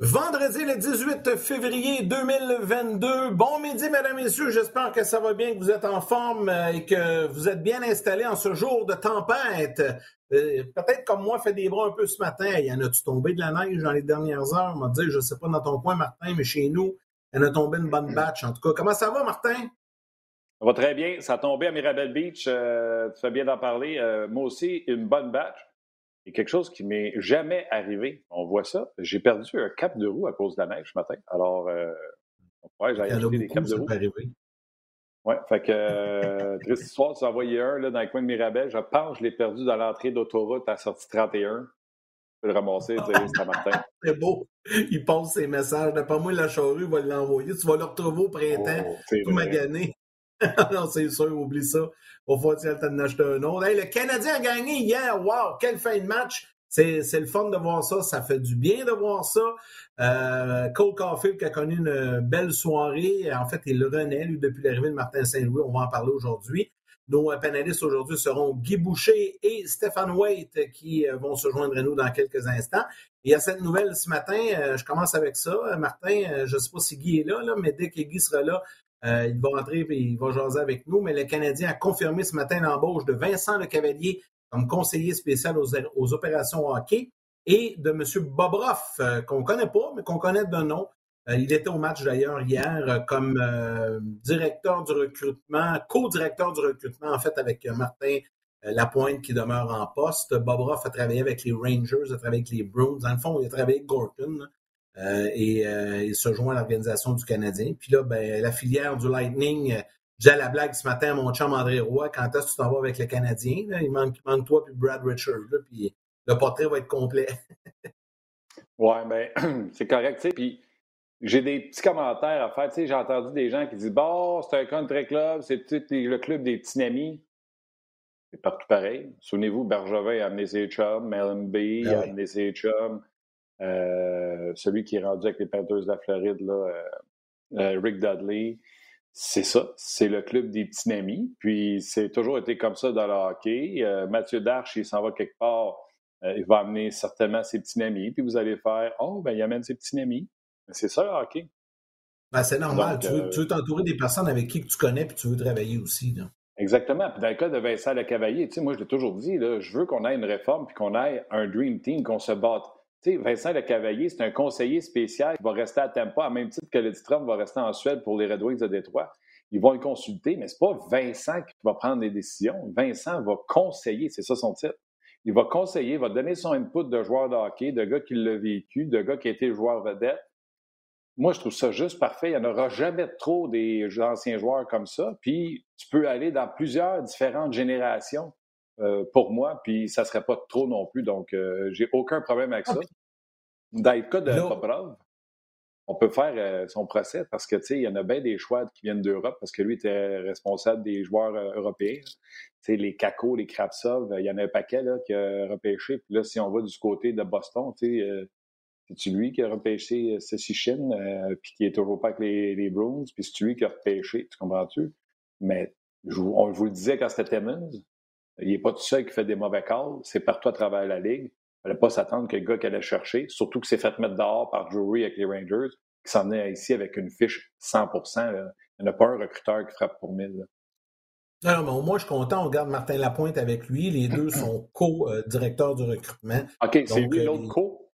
Vendredi le 18 février 2022. Bon midi, mesdames, et messieurs. J'espère que ça va bien, que vous êtes en forme euh, et que vous êtes bien installés en ce jour de tempête. Euh, peut-être comme moi, fait des bras un peu ce matin. Il y en a-tu tombé de la neige dans les dernières heures? On m'a dit, je ne sais pas dans ton coin, Martin, mais chez nous, il y en a tombé une bonne batch. En tout cas, comment ça va, Martin? Ça va très bien. Ça a tombé à Mirabel Beach. Euh, tu fais bien d'en parler. moi aussi, une bonne batch. Il y a quelque chose qui m'est jamais arrivé. On voit ça. J'ai perdu un cap de roue à cause de la neige ce matin. Alors, euh, ouais, j'ai acheté des caps de roue. Oui, fait que, euh, triste histoire, tu as envoyé un là, dans le coin de Mirabel. Je pense que je l'ai perdu dans l'entrée d'autoroute à la sortie 31. Je peux le ramasser, ce matin. C'est beau. Il passe ses messages. D'après moi, la charrue va l'envoyer. Tu vas le retrouver au printemps, oh, tout magané. non, c'est sûr, oublie ça. Au as le temps d'acheter un autre. le Canadien a gagné hier. Wow, quelle fin de match. C'est, le fun de voir ça. Ça fait du bien de voir ça. Euh, Cole Caulfield qui a connu une belle soirée. En fait, il renaît, lui, depuis l'arrivée de Martin Saint-Louis. On va en parler aujourd'hui. Nos panélistes aujourd'hui seront Guy Boucher et Stéphane Waite qui euh, vont se joindre à nous dans quelques instants. Il y a cette nouvelle ce matin, euh, je commence avec ça. Martin, je ne sais pas si Guy est là, là, mais dès que Guy sera là, euh, il va rentrer et il va jaser avec nous. Mais le Canadien a confirmé ce matin l'embauche de Vincent Le Cavalier comme conseiller spécial aux, opérations hockey et de M. Bobroff, euh, qu'on ne connaît pas, mais qu'on connaît de nom. Euh, il était au match d'ailleurs hier comme directeur du recrutement, co-directeur du recrutement, en fait, avec Martin Lapointe qui demeure en poste. Bobroff a travaillé avec les Rangers, a travaillé avec les Bruins. Dans le fond, il a travaillé avec Gorton. Euh, et euh, il se joint à l'organisation du Canadien. Puis là, ben, la filière du Lightning, euh, j'ai la blague ce matin à mon chum André Roy, quand est-ce que tu t'en vas avec le Canadien? Il, manque, manque toi puis Brad Richard, puis le portrait va être complet. oui, ben c'est correct, tu sais, puis j'ai des petits commentaires à faire. Tu sais, j'ai entendu des gens qui disent Bon, c'est un country club, c'est le club des petits amis. C'est partout pareil. Souvenez-vous, Bergevin a amené ses chums, Mellon B ben a amené ses chums. Euh, celui qui est rendu avec les Panthers de la Floride, là, euh, euh, Rick Dudley, c'est ça, c'est le club des petits amis. Puis c'est toujours été comme ça dans le hockey. Mathieu Darche, il s'en va quelque part, il va amener certainement ses petits amis. Puis vous allez faire Oh, ben il amène ses petits amis. C'est ça le hockey. Ben, c'est normal. tu, veux, t'entourer des personnes avec qui tu connais puis tu veux travailler aussi. Là. Exactement. Puis dans le cas de Vincent Lecavalier, tu sais, moi je l'ai toujours dit, là, je veux qu'on ait une réforme puis qu'on ait un dream team, qu'on se batte sais, Vincent Lecavalier, c'est un conseiller spécial qui va rester à Tampa, à même titre que Trump va rester en Suède pour les Red Wings de Détroit. Ils vont le consulter, mais ce n'est pas Vincent qui va prendre les décisions. Vincent va conseiller, c'est ça son titre. Il va conseiller, il va donner son input de joueur de hockey, de gars qui l'a vécu, de gars qui a été joueur vedette. Moi, je trouve ça juste parfait. Il n'y en aura jamais trop des anciens joueurs comme ça. Puis, tu peux aller dans plusieurs différentes générations. Euh, pour moi, puis ça ne serait pas trop non plus. Donc, euh, j'ai aucun problème avec ça. Dans le cas de Bobrov, on peut faire euh, son procès parce que, tu sais, il y en a bien des choix qui viennent d'Europe parce que lui était responsable des joueurs européens. Tu sais, les Kako, les Krapsov, il y en a un paquet là, qui a repêché. Puis là, si on va du côté de Boston, tu sais, c'est-tu lui qui a repêché Sessichin, puis qui est toujours pas avec les, les Bruins, puis c'est lui qui a repêché, tu comprends-tu? Mais on vous le disait quand c'était Timmons, il n'est pas tout seul qui fait des mauvais calls. C'est partout à travers la ligue. Il ne fallait pas s'attendre que le gars qui allait chercher, surtout que c'est fait mettre dehors par Drury avec les Rangers, qui s'en est ici avec une fiche 100% Il n'y en a pas un recruteur qui frappe pour 1000. Non, mais au moins, je suis content. On garde Martin Lapointe avec lui. Les deux sont co-directeurs du recrutement. OK, c'est lui euh, l'autre co?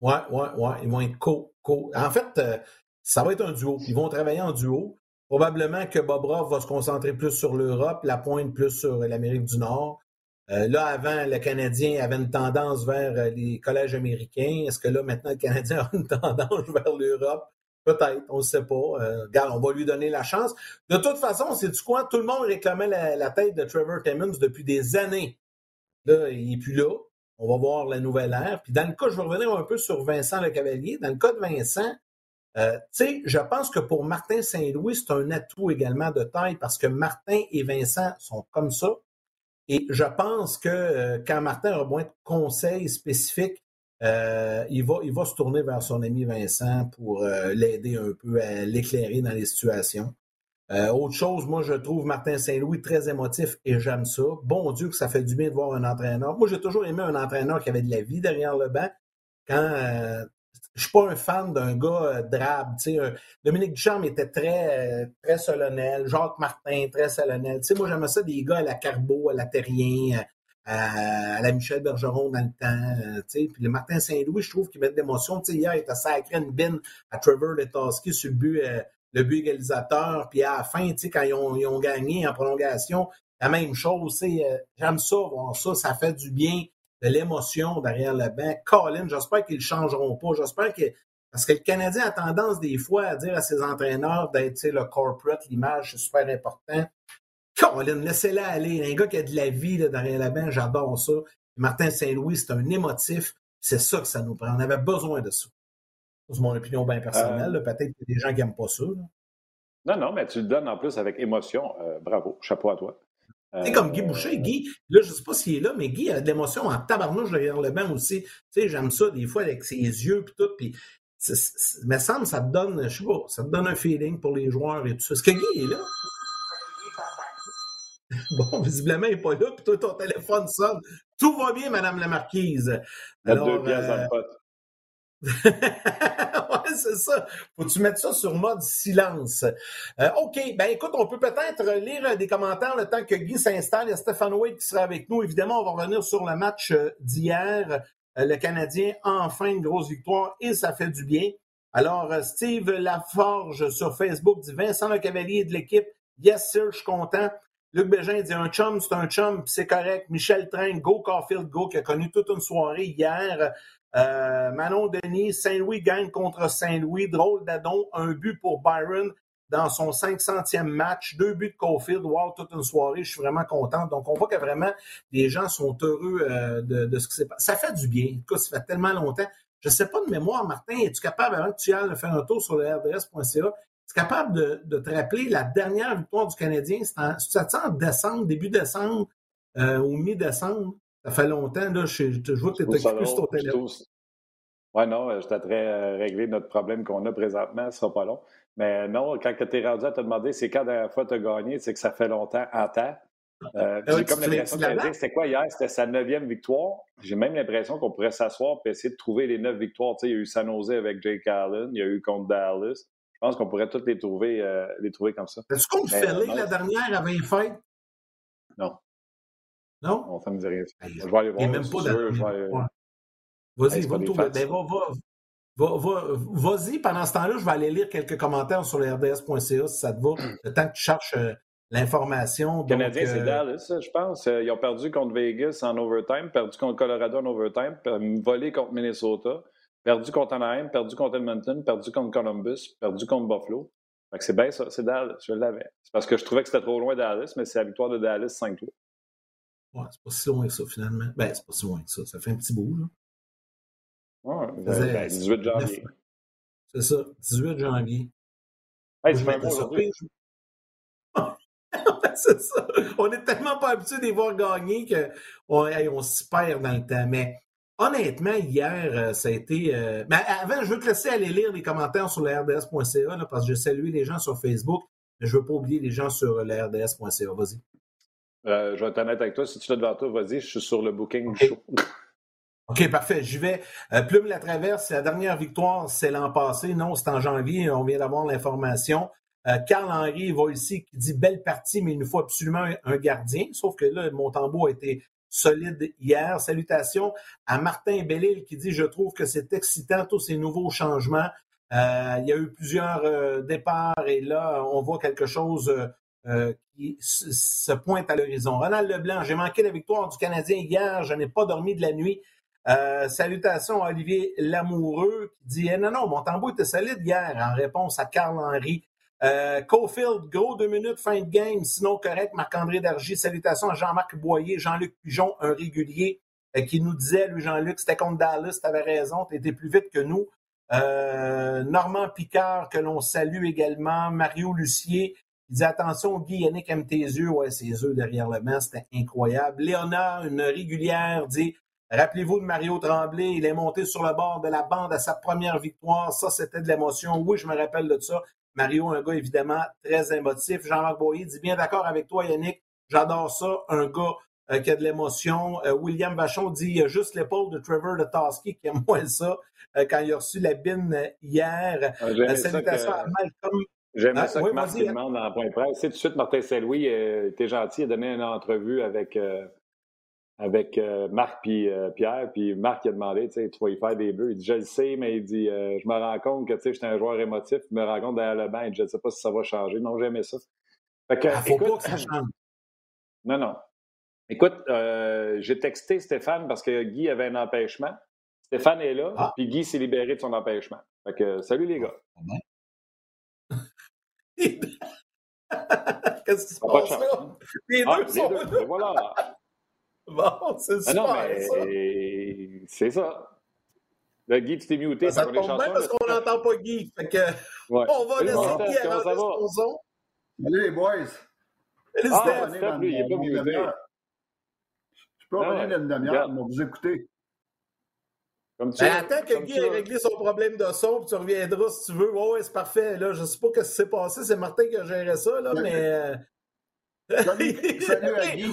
Oui, oui, oui. Ils vont être co. co. En fait, euh, ça va être un duo. Ils vont travailler en duo. Probablement que Bobrov va se concentrer plus sur l'Europe, la pointe plus sur l'Amérique du Nord. Euh, là, avant, le Canadien avait une tendance vers euh, les collèges américains. Est-ce que là, maintenant, le Canadien a une tendance vers l'Europe? Peut-être, on ne sait pas. Euh, regarde, on va lui donner la chance. De toute façon, c'est du quoi? Tout le monde réclamait la, tête de Trevor Timmons depuis des années. Là, il n'est plus là. On va voir la nouvelle ère. Puis dans le cas, je vais revenir un peu sur Vincent Le Cavalier. Dans le cas de Vincent, euh, tu sais, je pense que pour Martin Saint-Louis, c'est un atout également de taille parce que Martin et Vincent sont comme ça. Et je pense que quand Martin aura besoin de conseils spécifiques, il, va, il va se tourner vers son ami Vincent pour l'aider un peu à l'éclairer dans les situations. Euh, autre chose, moi, je trouve Martin Saint-Louis très émotif et j'aime ça. Bon Dieu que ça fait du bien de voir un entraîneur. Moi, j'ai toujours aimé un entraîneur qui avait de la vie derrière le banc. Quand euh, je suis pas un fan d'un gars euh, drabe, Dominique Duchamp était très très solennel, Jacques Martin très solennel. Moi j'aimais ça des gars à la Carbo, à la Terrien, à, la Michel Bergeron dans le temps, sais. Puis le Martin Saint-Louis, je trouve qu'il met de l'émotion. Hier, il était sacré une bine à Trevor Letoski sur le but le but égalisateur, puis à la fin, tu sais, quand ils ont, gagné en prolongation, la même chose, euh, j'aime ça, voir ça, ça fait du bien, de l'émotion derrière le banc. Colin, j'espère qu'ils ne changeront pas, j'espère que, parce que le Canadien a tendance des fois à dire à ses entraîneurs d'être, le corporate, l'image, c'est super important. Colin, laissez-la aller, un gars qui a de la vie derrière le banc, j'adore ça. Martin Saint-Louis, c'est un émotif, c'est ça que ça nous prend, on avait besoin de ça. C'est mon opinion bien personnelle. Euh. Peut-être qu'il y a des gens qui n'aiment pas ça. Non, non, mais tu le donnes en plus avec émotion. Euh, bravo, chapeau à toi. C'est comme Guy Boucher. Euh, Guy, là, je ne sais pas s'il est là, mais Guy a de l'émotion en tabarnouche derrière le banc aussi. Tu sais, j'aime ça des fois avec ses yeux et tout. Puis, mais ça ça te donne, je sais pas, ça te donne un feeling pour les joueurs et tout ça. Est-ce que Guy est là? Bon, visiblement, il n'est pas là, puis toi, ton téléphone sonne. Tout va bien, Madame la Marquise. Alors, deux pièces pot. ouais, c'est ça. Faut-tu mettre ça sur mode silence? Euh, OK. Ben, écoute, on peut peut-être lire des commentaires le temps que Guy s'installe. Il y a Stéphane Wade qui sera avec nous. Évidemment, on va revenir sur le match euh, d'hier. Euh, le Canadien, enfin, une grosse victoire et ça fait du bien. Alors, Steve Laforge sur Facebook dit Vincent Le Cavalier de l'équipe. Yes, sir, je suis content. Luc Bégin dit un chum, c'est un chum, c'est correct. Michel Train, go Caulfield, go, qui a connu toute une soirée hier. Euh, Manon Denis, Saint-Louis gagne contre Saint-Louis. Drôle d'adon, un but pour Byron dans son 500e match, deux buts de Caulfield, wow, toute une soirée, je suis vraiment content. Donc, on voit que vraiment, les gens sont heureux euh, de, ce qui s'est passé. Ça fait du bien. Écoute, ça fait tellement longtemps. Je ne sais pas de mémoire, Martin, es-tu capable, avant que tu ailles faire un tour sur le RDS.ca, es-tu capable de, te rappeler la dernière victoire du Canadien? C'était en, en décembre, début décembre euh, ou mi-décembre? Ça fait longtemps, là, je, je vois que tu es occupé sur ton téléphone. Oui, non, euh, je t'aiderais à régler notre problème qu'on a présentement, ce sera pas long. Mais non, quand tu es rendu à te demander c'est quand la dernière fois tu as gagné, c'est que ça fait longtemps en temps. Euh, ah j'ai comme l'impression que c'était quoi hier? C'était sa neuvième victoire. J'ai même l'impression qu'on pourrait s'asseoir et essayer de trouver les neuf victoires. Tu sais, il y a eu San Jose avec Jake Allen, il y a eu contre Dallas. Je pense qu'on pourrait toutes les trouver, euh, les trouver comme ça. Est-ce qu'on fait la dernière avait fait? Non. Non? Non, ça me dit rien. Je vais aller voir. même pas Vas-y, va, ben, va, va, vas-y, pendant ce temps-là, je vais aller lire quelques commentaires sur le rds.ca si ça te va, le temps que tu cherches euh, l'information. Le Canadien, c'est euh, Dallas, je pense. Euh, ils ont perdu contre Vegas en overtime, perdu contre Colorado en overtime, volé contre Minnesota, perdu contre Anaheim, perdu contre Edmonton, perdu contre Columbus, perdu contre Buffalo. c'est bien ça, c'est Dallas, je l'avais. C'est parce que je trouvais que c'était trop loin Dallas, mais c'est la victoire de Dallas 5-3. Ouais, c'est pas si loin que ça, finalement. Ben, c'est pas si loin que ça. Ça fait un petit bout, là. Ouais, 18 ben, janvier. C'est ça, 18 janvier. Hey, c'est un aujourd'hui. c'est ça. On n'est tellement pas habitué de les voir gagner qu'on on s'y perd dans le temps. Mais honnêtement, hier, euh, ça a été. Euh... Ben, avant, je veux te laisser aller lire les commentaires sur le RDS.ca parce que je salue les gens sur Facebook, mais je ne veux pas oublier les gens sur le RDS.ca. Vas-y. Euh, je vais être honnête avec toi. Si tu l'as devant toi, vas-y, je suis sur le booking show. OK, parfait. J'y vais. Euh, Plume la traverse, la dernière victoire, c'est l'an passé. Non, c'est en janvier. On vient d'avoir l'information. Euh, Carl Henry va ici qui dit belle partie, mais il nous faut absolument un, gardien. Sauf que là, mon tambour a été solide hier. Salutations à Martin Bellil qui dit Je trouve que c'est excitant tous ces nouveaux changements. il y a eu plusieurs départs et là, on voit quelque chose euh, qui se pointe à l'horizon. Ronald Leblanc, j'ai manqué la victoire du Canadien hier, je n'ai pas dormi de la nuit. Euh, salutations à Olivier Lamoureux qui dit eh, Non, non, mon tambour était solide hier en réponse à Carl Henry. Euh, Cofield, gros deux minutes, fin de game, sinon correct. Marc-André Dargy, salutations à Jean-Marc Boyer, Jean-Luc Pigeon, un régulier, qui nous disait, lui, Jean-Luc, c'était contre Dallas, tu avais raison, tu étais plus vite que nous. Normand Picard, que l'on salue également, Mario Lucier, Il dit attention, Guy, Yannick aime tes yeux. Ouais, ses yeux derrière le banc, c'était incroyable. Léonard, une régulière, dit Rappelez-vous de Mario Tremblay, il est monté sur le bord de la bande à sa première victoire. Ça, c'était de l'émotion. Oui, je me rappelle de ça. Mario, un gars évidemment très émotif. Jean-Marc Boyer dit bien d'accord avec toi, Yannick. J'adore ça. Un gars euh, qui a de l'émotion. Euh, William Vachon dit il y a juste l'épaule de Trevor de Toski qui aime moins ça euh, quand il a reçu la bine hier. Ah, salutations à Malcolm. J'aimais ah, ça que Marc demande dans point presse. tout de suite, Martin Saint-Louis était gentil, il a donné une entrevue avec avec euh, Marc puis euh, Pierre, puis Marc il a demandé, tu sais, tu vas y faire des bleus. Il dit, je le sais, mais il dit, euh, je me rends compte que, tu sais, j'étais un joueur émotif, je me rends compte derrière le banc, je ne sais pas si ça va changer. Non, j'aimais ça. Fait que, ah, faut écoute, pas que ça change. Non, non. Écoute, j'ai texté Stéphane parce que Guy avait un empêchement. Stéphane est là, ah. puis Guy s'est libéré de son empêchement. Fait que, salut les gars. Qu'est-ce qui se passe là? Les deux ah, sont là. Voilà. Bon, c'est ah non, mais c'est ça. Le Guy, tu t'es muté. Ben, ça tombe bien parce qu'on n'entend pas Guy. Fait que on va laisser Guy à son son. Salut les boys. Salut ah, Steph. lui, il n'est pas muté. Je peux revenir dans une demi-heure, mais vous écouter. Comme ben, attends que Guy ait réglé son problème de son, puis tu reviendras si tu veux. Ouais c'est parfait. Là, je ne sais pas ce qui s'est passé. C'est Martin qui a géré ça, là, mais. Euh, salut, salut à Guy.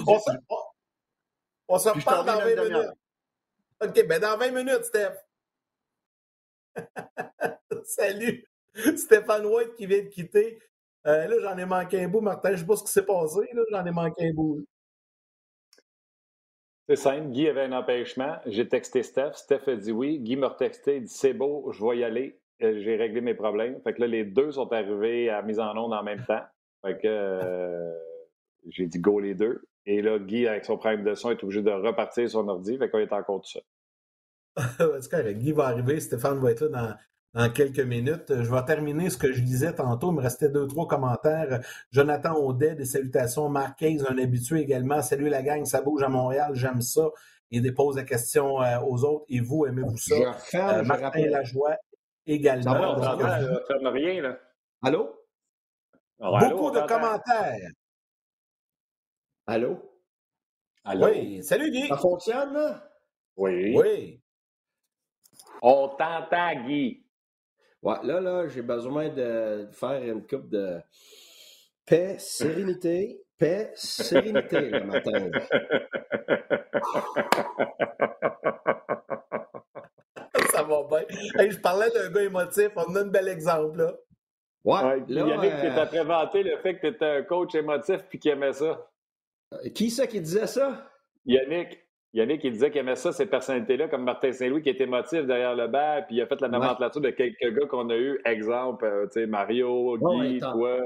On se reparle dans 20 minutes. OK, ben dans 20 minutes, Steph. Salut. Stéphane White qui vient de quitter. Euh, là, j'en ai manqué un bout, Martin. Je ne sais pas ce qui s'est passé. Là, j'en ai manqué un bout. C'est simple. Guy avait un empêchement. J'ai texté Steph. Steph a dit oui. Guy m'a retexté. Il dit c'est beau, je vais y aller. Euh, j'ai réglé mes problèmes. Fait que là, les deux sont arrivés à mise en onde en même temps. Fait que euh, j'ai dit go les deux. Et là, Guy, avec son problème de son, est obligé de repartir son ordi. Fait qu'on est encore tout seul. C'est correct. Guy va arriver. Stéphane va être là dans, quelques minutes. Je vais terminer ce que je disais tantôt. Il me restait deux, trois commentaires. Jonathan Audet, des salutations. Marc un habitué également. Salut la gang, ça bouge à Montréal. J'aime ça. Il dépose la question euh, aux autres. Et vous, aimez-vous ça? Euh, Martin Lajoie également. Ça va, on rien, là. Allô? Beaucoup de commentaires. Allô? Allô? Oui, salut Guy. Ça fonctionne, là? Oui. Oui. On t'entend, Guy. Ouais, là, là, j'ai besoin de faire une coupe de paix, sérénité, paix, sérénité le matin. Ça va bien. je parlais d'un gars émotif, on a un bel exemple, là. Ouais, là, Yannick, euh... tu as présenté le fait que tu étais un coach émotif puis qui aimait ça. Euh, qui c'est qui disait ça? Yannick. Yannick, il disait qu'il aimait ça, ces personnalités-là, comme Martin Saint-Louis, qui était émotif derrière le banc, puis il a fait la nomenclature de quelques gars qu'on a eu. Exemple, euh, tu sais, Mario, Guy, toi.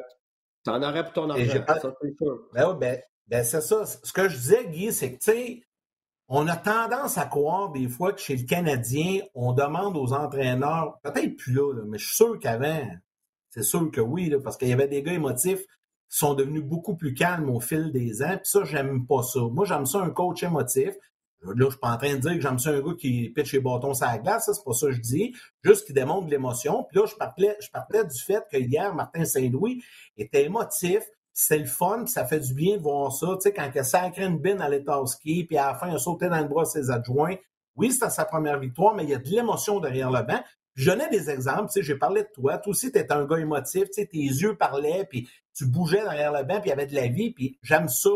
T'en aurais pour ton argent, ça, c'est sûr. Ben, ben, ben, c'est ça. Ce que je disais, Guy, c'est que, tu sais, on a tendance à croire des fois que chez le Canadien, on demande aux entraîneurs, peut-être plus là, mais je suis sûr qu'avant, c'est sûr que oui, parce qu'il y avait des gars émotifs sont devenus beaucoup plus calmes au fil des ans. Puis ça, j'aime pas ça. Moi, j'aime ça un coach émotif. Là, je suis pas en train de dire que j'aime ça un gars qui pitch les bâtons sur la glace, c'est pas ça que je dis. Juste qui démontre l'émotion. Puis là, je parlais, je parlais du fait que hier, Martin Saint-Louis était émotif. C'est le fun, puis ça fait du bien de voir ça. Tu sais, quand il a sacré une bine à l'état ski, puis à la fin, il a sauté dans le bras de ses adjoints. Oui, c'était sa première victoire, mais il y a de l'émotion derrière le banc. Je donnais des exemples, tu sais, j'ai parlé de toi. Toi aussi, tu étais un gars émotif, tu sais, tes yeux parlaient, puis tu bougeais derrière le banc, puis il y avait de la vie, puis j'aime ça.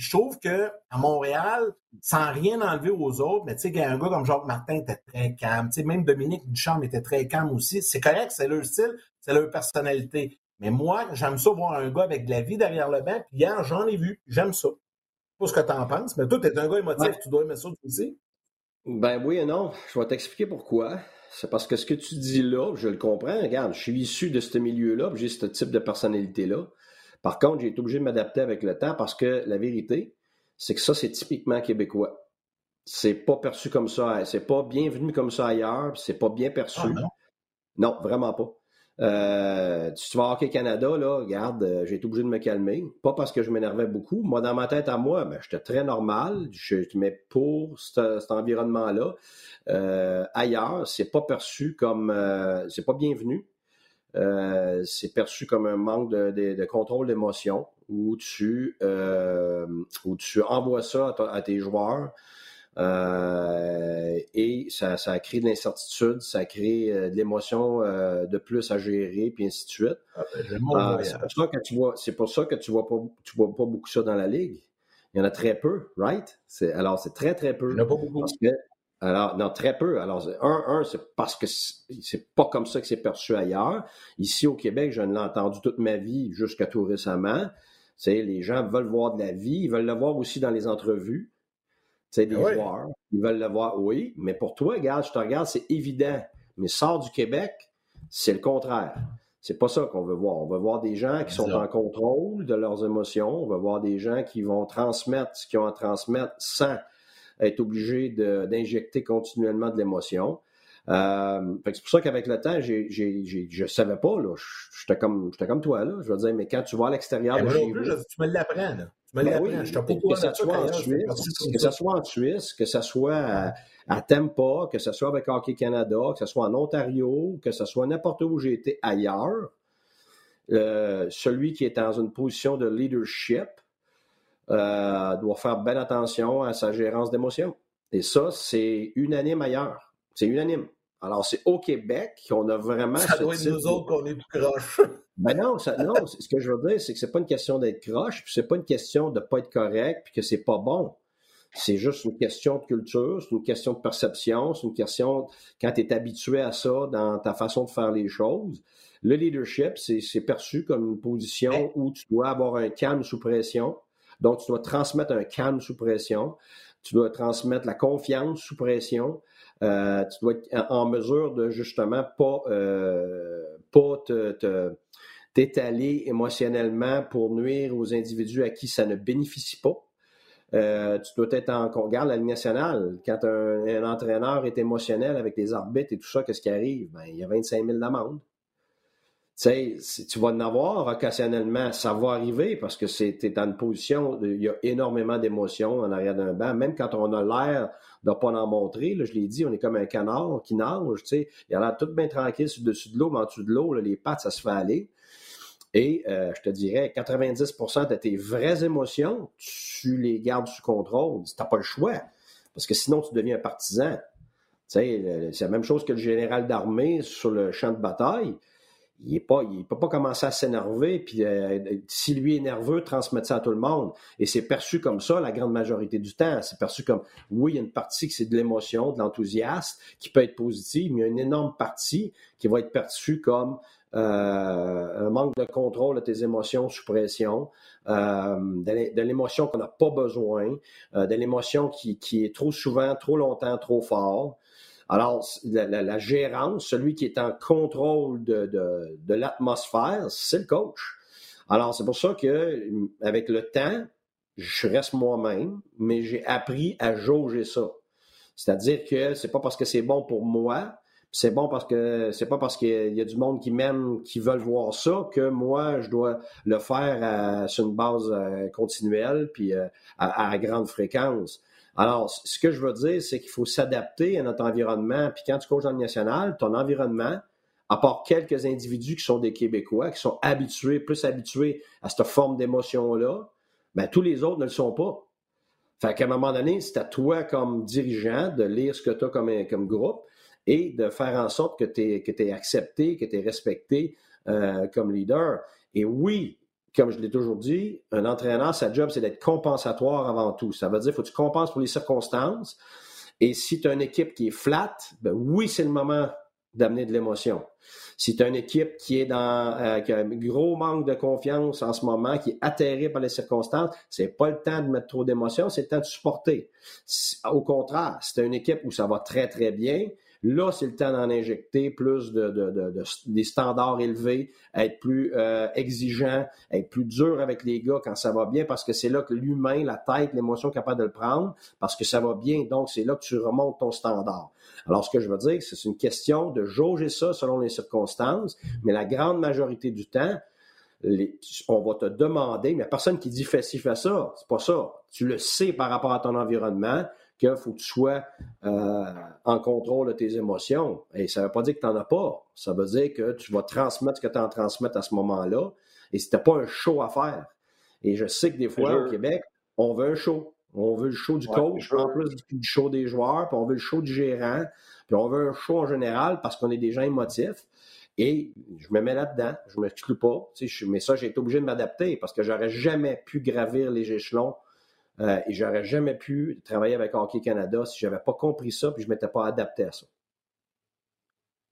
Je trouve que à Montréal, sans rien enlever aux autres, mais tu sais, un gars comme Jacques Martin était très calme. Tu sais, même Dominique Duchamp était très calme aussi. C'est correct, c'est leur style, c'est leur personnalité. Mais moi, j'aime ça voir un gars avec de la vie derrière le banc. Puis hier, j'en ai vu. J'aime ça. Je sais pas ce que tu en penses, mais toi, tu es un gars émotif, tu dois aimer ça aussi. Ben oui et non. Je vais t'expliquer pourquoi. C'est parce que ce que tu dis là, je le comprends. Regarde, je suis issu de ce milieu-là, j'ai ce type de personnalité-là. Par contre, j'ai été obligé de m'adapter avec le temps parce que la vérité, c'est que ça, c'est typiquement québécois. C'est pas perçu comme ça, c'est pas bienvenu comme ça ailleurs, c'est pas bien perçu. Ah, non? vraiment pas. Euh, tu vas Hockey Canada, là, regarde, euh, j'ai été obligé de me calmer. Pas parce que je m'énervais beaucoup. Moi, dans ma tête à moi, ben, j'étais très normal. Je, mais pour cet environnement-là, euh, ailleurs, c'est pas perçu comme. c'est pas bienvenu. Euh, c'est perçu comme un manque de, contrôle d'émotion où tu, euh, où tu envoies ça à, tes joueurs euh, et ça, ça crée de l'incertitude, ça crée de l'émotion de plus à gérer, puis ainsi de suite. Ah, ben, c'est pour ça que tu vois, c'est pour ça que tu vois pas, tu vois pas beaucoup ça dans la ligue. Il y en a très peu, right? alors, c'est très, très peu. Il n'y en a pas beaucoup. Alors, non, très peu. Alors, un, un, c'est parce que c'est pas comme ça que c'est perçu ailleurs. Ici, au Québec, je ne l'ai entendu toute ma vie jusqu'à tout récemment. sais, les gens veulent voir de la vie, ils veulent le voir aussi dans les entrevues. Tu sais, des ah joueurs, ils veulent le voir, oui. Mais pour toi, regarde, je te regarde, c'est évident. Mais sors du Québec, c'est le contraire. C'est pas ça qu'on veut voir. On veut voir des gens qui sont en contrôle de leurs émotions. On veut voir des gens qui vont transmettre ce qu'ils ont à transmettre sans être obligé d'injecter continuellement de l'émotion. Euh, c'est pour ça qu'avec le temps, j'ai, j'ai, je savais pas, là. J'étais comme, comme toi, là. Je veux dire, mais quand tu vas à l'extérieur de chez vous, tu me l'apprends, là. Tu me l'apprends. je que, ça soit en Suisse, que ce soit en Suisse, que ce soit à, à Tampa, que ce soit avec Hockey Canada, que ce soit en Ontario, que ce soit n'importe où j'ai été ailleurs, euh, celui qui est dans une position de leadership, euh, doit faire bien attention à sa gérance d'émotions. Et ça, c'est unanime ailleurs. C'est unanime. Alors, c'est au Québec qu'on a vraiment. Ça doit être nous autres qu'on est plus croche. Ben non, non ce que je veux dire, c'est que c'est pas une question d'être croche, puis c'est pas une question de pas être correct, puis que c'est pas bon. C'est juste une question de culture, c'est une question de perception, c'est une question quand tu es habitué à ça dans ta façon de faire les choses. Le leadership, c'est perçu comme une position où tu dois avoir un calme sous pression, donc, tu dois transmettre un calme sous pression. Tu dois transmettre la confiance sous pression. Euh, tu dois être en mesure de justement pas, euh, pas te, t'étaler émotionnellement pour nuire aux individus à qui ça ne bénéficie pas. Euh, tu dois être en. Regarde la Ligue nationale. Quand un, entraîneur est émotionnel avec les arbitres et tout ça, qu'est-ce qui arrive? Ben, il y a 25 000 d'amende sais, tu vas en avoir occasionnellement, ça va arriver parce que c'est dans une position, il y a énormément d'émotions en arrière d'un banc, même quand on a l'air de pas en montrer, là, je l'ai dit, on est comme un canard qui nage, tu sais, il a l'air tout bien tranquille sur dessus de l'eau, mais en dessous de l'eau, les pattes, ça se fait aller. Et euh, je te dirais, 90% de tes vraies émotions, tu les gardes sous contrôle. Tu n'as pas le choix. Parce que sinon, tu deviens un partisan. C'est la même chose que le général d'armée sur le champ de bataille il ne peut pas commencer à s'énerver, puis euh, si lui est nerveux, transmettre ça à tout le monde. Et c'est perçu comme ça la grande majorité du temps. C'est perçu comme, oui, il y a une partie qui c'est de l'émotion, de l'enthousiasme, qui peut être positive, mais il y a une énorme partie qui va être perçue comme euh, un manque de contrôle de tes émotions sous pression, euh, de l'émotion qu'on n'a pas besoin, de l'émotion qui, qui est trop souvent, trop longtemps, trop fort. Alors, la, gérance, celui qui est en contrôle de, l'atmosphère, c'est le coach. Alors, c'est pour ça que, avec le temps, je reste moi-même, mais j'ai appris à jauger ça. C'est-à-dire que c'est pas parce que c'est bon pour moi, c'est bon parce que c'est pas parce qu'il y a du monde qui m'aime, qui veulent voir ça, que moi, je dois le faire sur une base euh, continuelle puis euh, à, grande fréquence. Alors, ce que je veux dire, c'est qu'il faut s'adapter à notre environnement. Puis quand tu coaches dans le national, ton environnement, à part quelques individus qui sont des Québécois, qui sont habitués, plus habitués à cette forme d'émotion-là, ben, tous les autres ne le sont pas. Fait qu'à un moment donné, c'est à toi comme dirigeant de lire ce que tu as comme, comme groupe et de faire en sorte que tu es, accepté, que tu es respecté euh, comme leader. Et oui, comme je l'ai toujours dit, un entraîneur, sa job, c'est d'être compensatoire avant tout. Ça veut dire qu'il faut que tu compenses pour les circonstances. Et si tu as une équipe qui est flat, ben oui, c'est le moment d'amener de l'émotion. Si tu as une équipe qui est dans euh, qui a un gros manque de confiance en ce moment, qui est atterrée par les circonstances, c'est pas le temps de mettre trop d'émotion, c'est le temps de supporter. Au contraire, si tu as une équipe où ça va très très bien, Là, c'est le temps d'en injecter plus de, des standards élevés, être plus euh, exigeant, être plus dur avec les gars quand ça va bien, parce que c'est là que l'humain, la tête, l'émotion est capable de le prendre, parce que ça va bien. Donc, c'est là que tu remontes ton standard. Alors, ce que je veux dire, c'est une question de jauger ça selon les circonstances, mais la grande majorité du temps, on va te demander, mais il personne qui dit fais ci, fais ça. C'est pas ça. Tu le sais par rapport à ton environnement qu'il faut que tu sois euh, en contrôle de tes émotions. Et ça ne veut pas dire que tu n'en as pas. Ça veut dire que tu vas transmettre ce que tu en transmettre à ce moment-là. Et c'était pas un show à faire. Et je sais que des fois, au Québec, on veut un show. On veut le show du coach, en plus du show des joueurs, puis on veut le show du gérant, puis on veut un show en général parce qu'on est des gens émotifs. Et je me mets là-dedans, je ne m'exclus pas. mais ça, j'ai été obligé de m'adapter parce que j'aurais jamais pu gravir les échelons euh, et j'aurais jamais pu travailler avec Hockey Canada si je n'avais pas compris ça et je ne m'étais pas adapté à ça.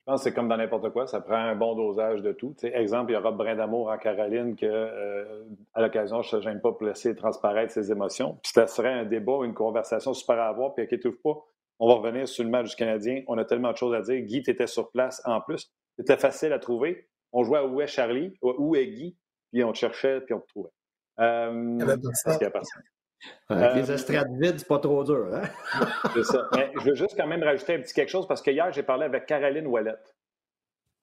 Je pense que c'est comme dans n'importe quoi, ça prend un bon dosage de tout. exemple, il y aura Brindamour en Caroline que, euh, à l'occasion, je ne gêne pas pour laisser transparaître ses émotions. Puis ça serait un débat, une conversation super à avoir. Puis inquiétez pas, on va revenir sur le match du Canadien. On a tellement de choses à dire. Guy, tu étais sur place en plus. C'était facile à trouver. On jouait à où est Charlie, où est Guy, puis on te cherchait, puis on te trouvait. Euh, qu'il y a personne. Avec les euh, estrades vides, c'est pas trop dur. Hein? c'est ça. Mais je veux juste quand même rajouter un petit quelque chose parce que hier, j'ai parlé avec Caroline Ouellette.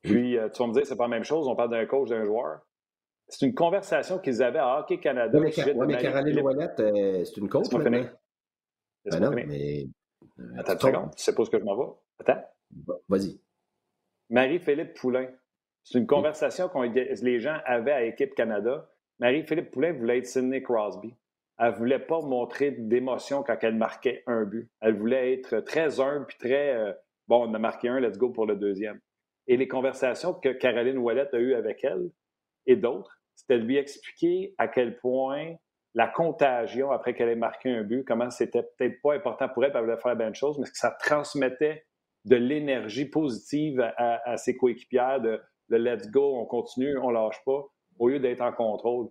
Puis, euh, tu vas me dire, c'est pas la même chose, on parle d'un coach, d'un joueur. C'est une conversation qu'ils avaient à Hockey Canada. Oui, mais, Caroline Ouellette, euh, c'est une coach. C'est ben non, mais. Attends une seconde, tu sais pas ce que je m'en vais. Attends. Vas-y. Marie-Philippe Poulain. C'est une conversation que les gens avaient à Équipe Canada. Marie-Philippe Poulain voulait être Sidney Crosby elle voulait pas montrer d'émotion quand elle marquait un but. Elle voulait être très humble puis très euh, bon, on a marqué un, let's go pour le deuxième. Et les conversations que Caroline Ouellette a eues avec elle et d'autres, c'était de lui expliquer à quel point la contagion après qu'elle ait marqué un but, comment c'était peut-être pas important pour elle, elle voulait faire la bonne chose, mais que ça transmettait de l'énergie positive à, ses coéquipières de, de let's go, on continue, on lâche pas, au lieu d'être en contrôle.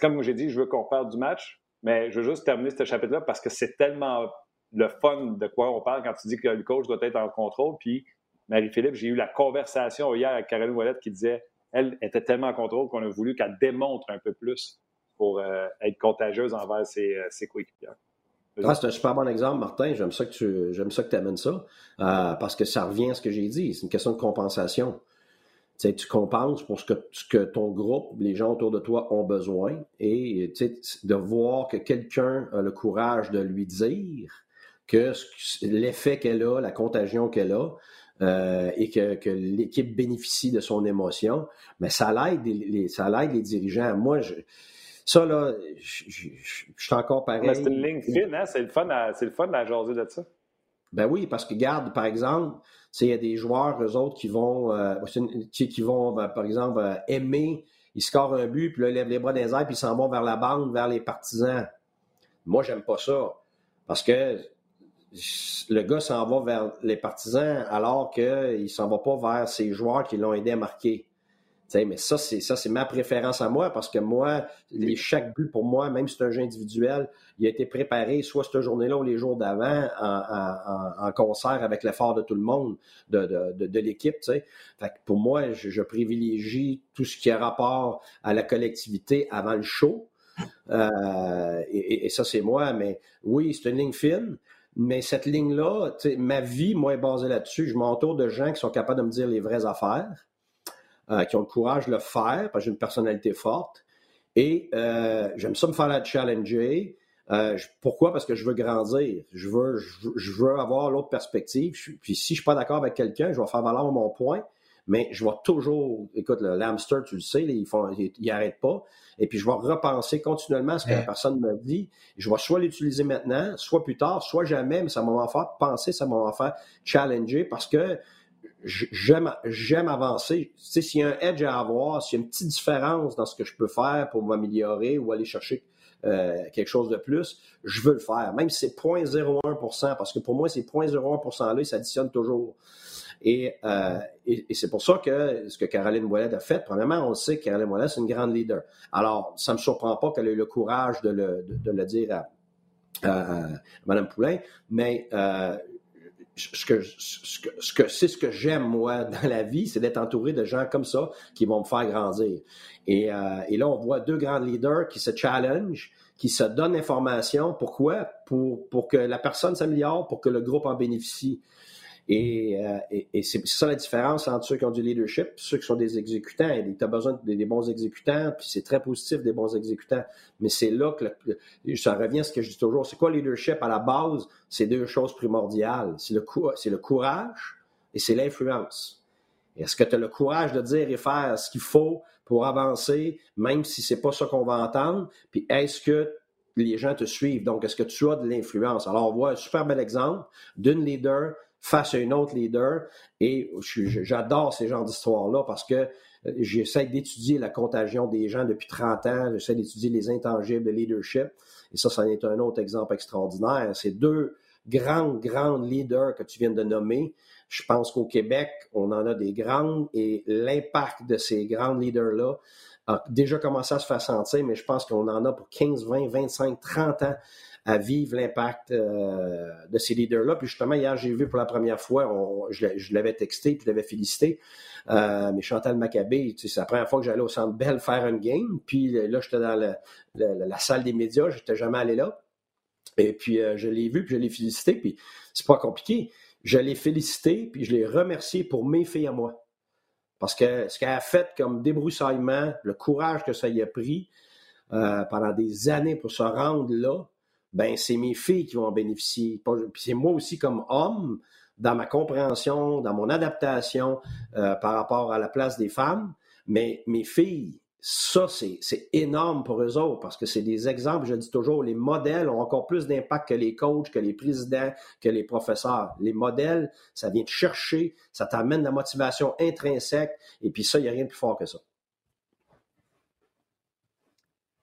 Comme j'ai dit, je veux qu'on parle du match, mais je veux juste terminer ce chapitre-là parce que c'est tellement le fun de quoi on parle quand tu dis que le coach doit être en contrôle. Puis, Marie-Philippe, j'ai eu la conversation hier avec Caroline Ouellette qui disait elle était tellement en contrôle qu'on a voulu qu'elle démontre un peu plus pour euh, être contagieuse envers ses, euh, ses coéquipières. Ah, c'est un super bon exemple, Martin. J'aime ça que tu j'aime ça que amènes ça. Euh, parce que ça revient à ce que j'ai dit. C'est une question de compensation tu compenses pour ce que, ce que ton groupe, les gens autour de toi ont besoin et de voir que quelqu'un a le courage de lui dire que l'effet qu'elle a, la contagion qu'elle a, euh, et que, l'équipe bénéficie de son émotion, mais ça l'aide les, ça l'aide les dirigeants. Moi, je, ça, là, je, suis encore pareil. c'est une ligne fine, hein? C'est le fun c'est le fun à jaser de ça. Ben oui, parce que garde, par exemple, il y a des joueurs, eux autres, qui vont, euh, ben, par exemple, euh, aimer, ils scorent un but, puis là, lèvent les bras les airs, puis ils s'en vont vers la bande, vers les partisans. Moi, j'aime pas ça. Parce que le gars s'en va vers les partisans alors qu'il ne s'en va pas vers ses joueurs qui l'ont aidé à marquer mais ça, c'est ça, c'est ma préférence à moi parce que moi, les, chaque but pour moi, même si c'est un jeu individuel, il a été préparé soit cette journée-là ou les jours d'avant en, concert avec l'effort de tout le monde, de, l'équipe. pour moi, je, privilégie tout ce qui a rapport à la collectivité avant le show. Euh, et, ça, c'est moi. Mais oui, c'est une ligne fine. Mais cette ligne-là, ma vie, moi, est basée là-dessus. Je m'entoure de gens qui sont capables de me dire les vraies affaires. Euh, qui ont le courage de le faire, parce que j'ai une personnalité forte. Et euh, j'aime ça me faire la challenger. Euh, pourquoi? Parce que je veux grandir. Je veux, je, veux avoir l'autre perspective. puis si je suis pas d'accord avec quelqu'un, je vais faire valoir mon point. Mais je vais toujours, écoute, le l'hamster, tu le sais, ils font, ils, arrêtent pas. Et puis je vais repenser continuellement à ce que la personne me dit. Je vais soit l'utiliser maintenant, soit plus tard, soit jamais, mais ça va faire penser, ça va faire challenger parce que j'aime, j'aime avancer. Tu sais, s'il y a un edge à avoir, s'il y a une petite différence dans ce que je peux faire pour m'améliorer ou aller chercher euh, quelque chose de plus, je veux le faire. Même si c'est 0.01% parce que pour moi, ces 0.01% là, ils s'additionnent toujours. Et, euh, et, c'est pour ça que ce que Caroline Ouellet a fait, premièrement, on sait que Caroline Ouellet, c'est une grande leader. Alors, ça ne me surprend pas qu'elle ait le courage de le, de, le dire à, à, Mme Poulain, mais euh, ce que, ce que, c'est ce que j'aime, moi, dans la vie, c'est d'être entouré de gens comme ça qui vont me faire grandir. Et, euh, et là, on voit deux grands leaders qui se challenge, qui se donnent l'information. Pourquoi? Pour, pour que la personne s'améliore, pour que le groupe en bénéficie. Euh, et, c'est ça la différence entre ceux qui ont du leadership et ceux qui sont des exécutants. Tu as besoin de, des bons exécutants, puis c'est très positif des bons exécutants. Mais c'est là que ça revient à ce que je dis toujours. C'est quoi le leadership à la base? C'est deux choses primordiales. C'est le, le courage et c'est l'influence. Est-ce que tu as le courage de dire et faire ce qu'il faut pour avancer, même si c'est pas ça qu'on va entendre? Puis est-ce que les gens te suivent? Donc, est-ce que tu as de l'influence? Alors, on voit un super bel exemple d'une leader face à une autre leader. Et j'adore ces genres d'histoires-là parce que euh, j'essaie d'étudier la contagion des gens depuis 30 ans. J'essaie d'étudier les intangibles de leadership. Et ça, ça est un autre exemple extraordinaire. C'est deux grandes, grandes leaders que tu viens de nommer. Je pense qu'au Québec, on en a des grandes et l'impact de ces grandes leaders-là a déjà commencé à se faire sentir, mais je pense qu'on en a pour 15, 20, 25, 30 ans à vivre l'impact euh, de ces leaders-là. Puis justement, hier, j'ai vu pour la première fois, je, l'avais texté, puis je l'avais félicité, euh, mais Chantal Maccabé, c'est la première fois que j'allais au Centre Bell faire une game. Puis là, j'étais dans la salle des médias, je n'étais jamais allé là. Et puis, euh, je l'ai vu, puis je l'ai félicité, puis c'est pas compliqué. Je l'ai félicité, puis je l'ai remercié pour mes filles à moi. Parce que ce qu'elle a fait comme débroussaillement, le courage que ça y a pris pendant des années pour se rendre là, ben c'est mes filles qui vont en bénéficier. Puis c'est moi aussi comme homme, dans ma compréhension, dans mon adaptation euh, par rapport à la place des femmes. Mais mes filles, ça, c'est énorme pour eux autres parce que c'est des exemples, je dis toujours, les modèles ont encore plus d'impact que les coachs, que les présidents, que les professeurs. Les modèles, ça vient te chercher, ça t'amène la motivation intrinsèque et puis ça, il n'y a rien de plus fort que ça.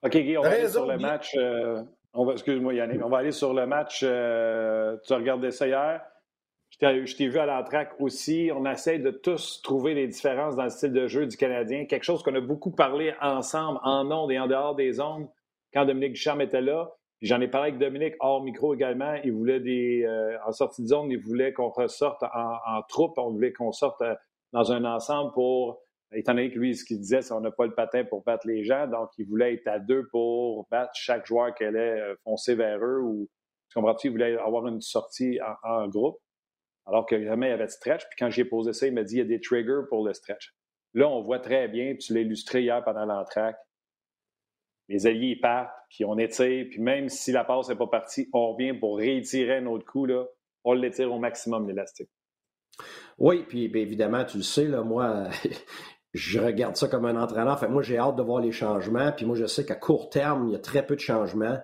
OK, Guy, on va aller sur le match. Euh, excuse-moi, Yannick. On va aller sur le match. Euh, tu regardé ça hier. Je t'ai vu à l'entraque aussi. On essaie de tous trouver les différences dans le style de jeu du Canadien. Quelque chose qu'on a beaucoup parlé ensemble, en ondes et en dehors des ondes, quand Dominique Ducharme était là. J'en ai parlé avec Dominique hors micro également. Il voulait des. Euh, en sortie de zone, il voulait qu'on ressorte en, en, troupe. On voulait qu'on sorte euh, dans un ensemble pour étant donné que lui, ce qu'il disait, c'est qu'on n'a pas le patin pour battre les gens, donc il voulait être à deux pour battre chaque joueur qui allait euh, foncer vers eux ou, tu comprends-tu, il voulait avoir une sortie en, groupe, alors que jamais il y avait de stretch. Puis quand j'ai posé ça, il m'a dit il y a des triggers pour le stretch. Là, on voit très bien, puis tu l'as illustré hier pendant l'entraque, les alliés partent, puis on étire, puis même si la passe n'est pas partie, on revient pour réétirer un autre coup, là, on l'étire au maximum l'élastique. Oui, puis bien évidemment, tu le sais, là, moi, je regarde ça comme un entraîneur. Fait, moi, j'ai hâte de voir les changements. Puis moi, je sais qu'à court terme, il y a très peu de changements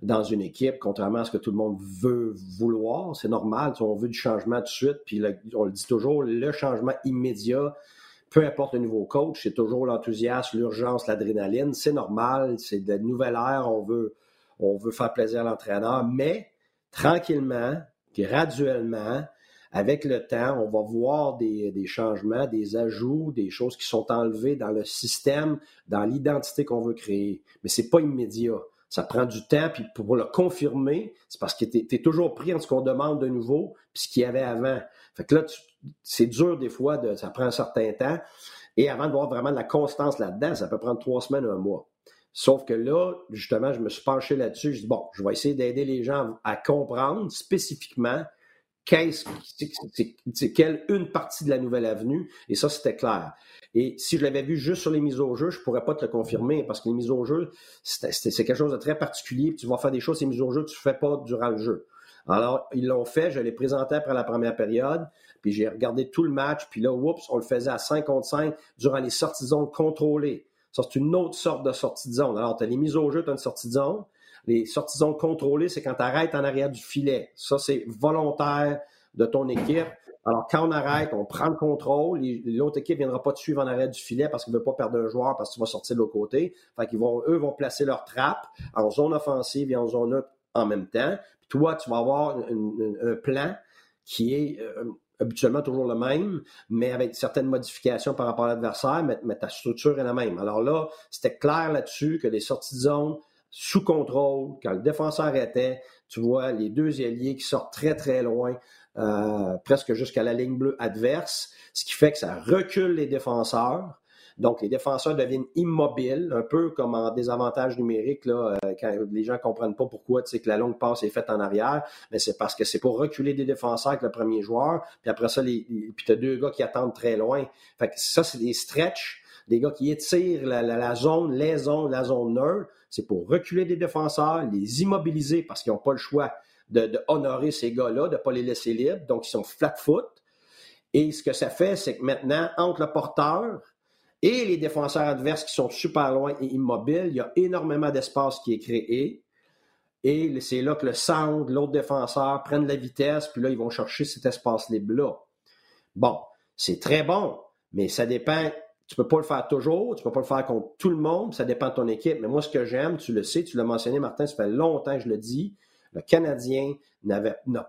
dans une équipe, contrairement à ce que tout le monde veut vouloir. C'est normal, on veut du changement tout de suite. Puis on le dit toujours, le changement immédiat, peu importe le nouveau coach, c'est toujours l'enthousiasme, l'urgence, l'adrénaline. C'est normal, c'est de nouvelles ère. On veut, on veut faire plaisir à l'entraîneur, mais tranquillement, graduellement, avec le temps, on va voir des, changements, des ajouts, des choses qui sont enlevées dans le système, dans l'identité qu'on veut créer. Mais c'est pas immédiat. Ça prend du temps, puis pour le confirmer, c'est parce que tu es, toujours pris entre ce qu'on demande de nouveau puis ce qu'il y avait avant. Fait que là, c'est dur des fois, de, ça prend un certain temps. Et avant de voir vraiment de la constance là-dedans, ça peut prendre trois semaines, un mois. Sauf que là, justement, je me suis penché là-dessus. Je dis, bon, je vais essayer d'aider les gens à comprendre spécifiquement qu'est-ce, c'est quelle une partie de la nouvelle avenue, et ça, c'était clair. Et si je l'avais vu juste sur les mises au jeu, je pourrais pas te le confirmer, parce que les mises au jeu, c'est quelque chose de très particulier, tu vas faire des choses, ces mises au jeu, que tu ne fais pas durant le jeu. Alors, ils l'ont fait, je l'ai présenté après la première période, puis j'ai regardé tout le match, puis là, oups, on le faisait à 5 contre 5 durant les sorties de zone contrôlées. Ça, c'est une autre sorte de sortie de zone. Alors, tu as les mises au jeu, tu as une sortie de zone, les sortisons contrôlées, c'est quand tu arrêtes en arrière du filet. Ça, c'est volontaire de ton équipe. Alors, quand on arrête, on prend le contrôle. L'autre équipe ne viendra pas te suivre en arrière du filet parce qu'il ne veut pas perdre un joueur parce que vas sortir de l'autre côté. Fait qu'ils vont, eux vont placer leur trappe en zone offensive et en zone neutre en même temps. Puis toi, tu vas avoir un plan qui est euh, habituellement toujours le même, mais avec certaines modifications par rapport à l'adversaire, mais, mais, ta structure est la même. Alors là, c'était clair là-dessus que les sorties de zone, sous contrôle, quand le défenseur était, tu vois les deux alliés qui sortent très très loin, euh, presque jusqu'à la ligne bleue adverse, ce qui fait que ça recule les défenseurs. Donc, les défenseurs deviennent immobiles, un peu comme en désavantage numérique, là, euh, quand les gens ne comprennent pas pourquoi que la longue passe est faite en arrière, mais c'est parce que c'est pour reculer des défenseurs avec le premier joueur, puis après ça, les, tu as deux gars qui attendent très loin. Fait que ça, c'est des stretches, des gars qui étirent la, zone, les zones, la zone neutre. C'est pour reculer des défenseurs, les immobiliser parce qu'ils n'ont pas le choix de, honorer ces gars-là, de ne pas les laisser libres. Donc, ils sont flat-foot. Et ce que ça fait, c'est que maintenant, entre le porteur et les défenseurs adverses qui sont super loin et immobiles, il y a énormément d'espace qui est créé. Et c'est là que le centre, l'autre défenseur prennent la vitesse, puis là, ils vont chercher cet espace libre-là. Bon, c'est très bon, mais ça dépend. Tu peux pas le faire toujours, tu peux pas le faire contre tout le monde, ça dépend de ton équipe. Mais moi, ce que j'aime, tu le sais, tu l'as mentionné, Martin, ça fait longtemps que je le dis, le Canadien n'a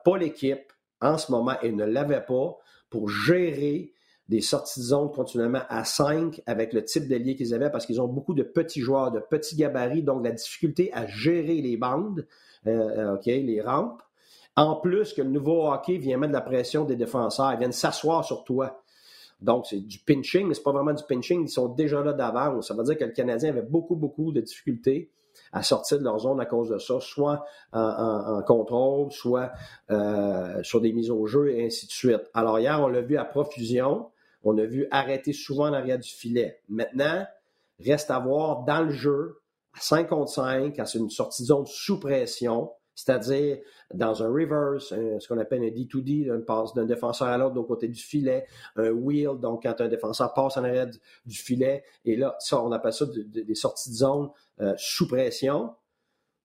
pas l'équipe en ce moment et ne l'avait pas pour gérer des sorties de zone continuellement à 5 avec le type d'alliés qu'ils avaient parce qu'ils ont beaucoup de petits joueurs, de petits gabarits, donc la difficulté à gérer les bandes, euh, OK, les rampes. En plus que le nouveau hockey vient mettre de la pression des défenseurs, ils viennent s'asseoir sur toi. Donc, c'est du pinching, mais ce n'est pas vraiment du pinching, ils sont déjà là d'avance. Ça veut dire que le Canadien avait beaucoup, beaucoup de difficultés à sortir de leur zone à cause de ça, soit en, contrôle, soit euh, sur des mises au jeu et ainsi de suite. Alors hier, on l'a vu à profusion, on a vu arrêter souvent en arrière du filet. Maintenant, reste à voir dans le jeu, à 5 contre 5, à une sortie de zone sous pression, c'est-à-dire dans un reverse, ce qu'on appelle un D2D, une passe d'un défenseur à l'autre de côté du filet, un wheel, donc quand un défenseur passe en arrière du, filet, et là, ça, on appelle ça des sorties de zone euh, sous pression.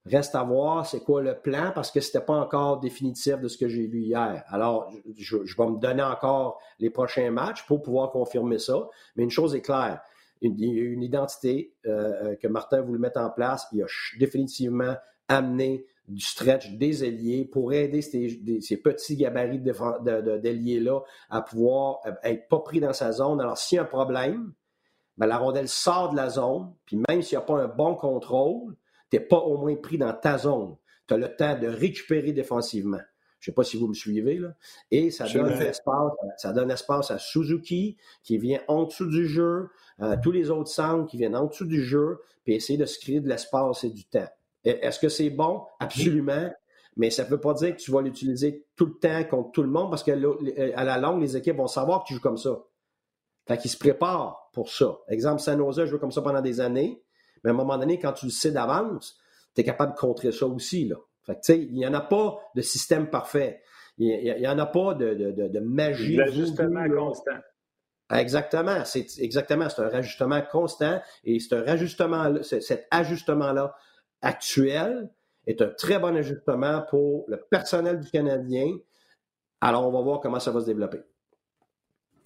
Reste à voir c'est quoi le plan parce que ce n'était pas encore définitif de ce que j'ai vu hier. Alors, je, vais me donner encore les prochains matchs pour pouvoir confirmer ça. Mais une chose est claire, une, une identité euh, euh, que Martin voulait mettre en place, il a définitivement amené du stretch des ailiers pour aider ces, petits gabarits d'ailiers-là à pouvoir être pas pris dans sa zone. Alors, s'il y a un problème, ben, la rondelle sort de la zone, puis même s'il n'y a pas un bon contrôle, tu n'es pas au moins pris dans ta zone. Tu as le temps de récupérer défensivement. Je ne sais pas si vous me suivez, là. Et ça donne, espace, ça donne espace à Suzuki, qui vient en dessous du jeu, à tous les autres centres qui viennent en dessous du jeu, puis essayer de se créer de l'espace et du temps. Est-ce que c'est bon? Absolument. Mais ça ne veut pas dire que tu vas l'utiliser tout le temps contre tout le monde, parce qu'à la longue, les équipes vont savoir que tu joues comme ça. Fait qu'ils se préparent pour ça. Exemple, San Jose joue comme ça pendant des années, mais à un moment donné, quand tu le sais d'avance, tu es capable de contrer ça aussi. Là. Fait que, il n'y en a pas de système parfait. Il n'y en a pas de, de, de, magie. L'ajustement constant. Exactement. C'est exactement. C'est un rajustement constant et c'est un rajustement, cet ajustement-là actuel est un très bon ajustement pour le personnel du Canadien. Alors, on va voir comment ça va se développer.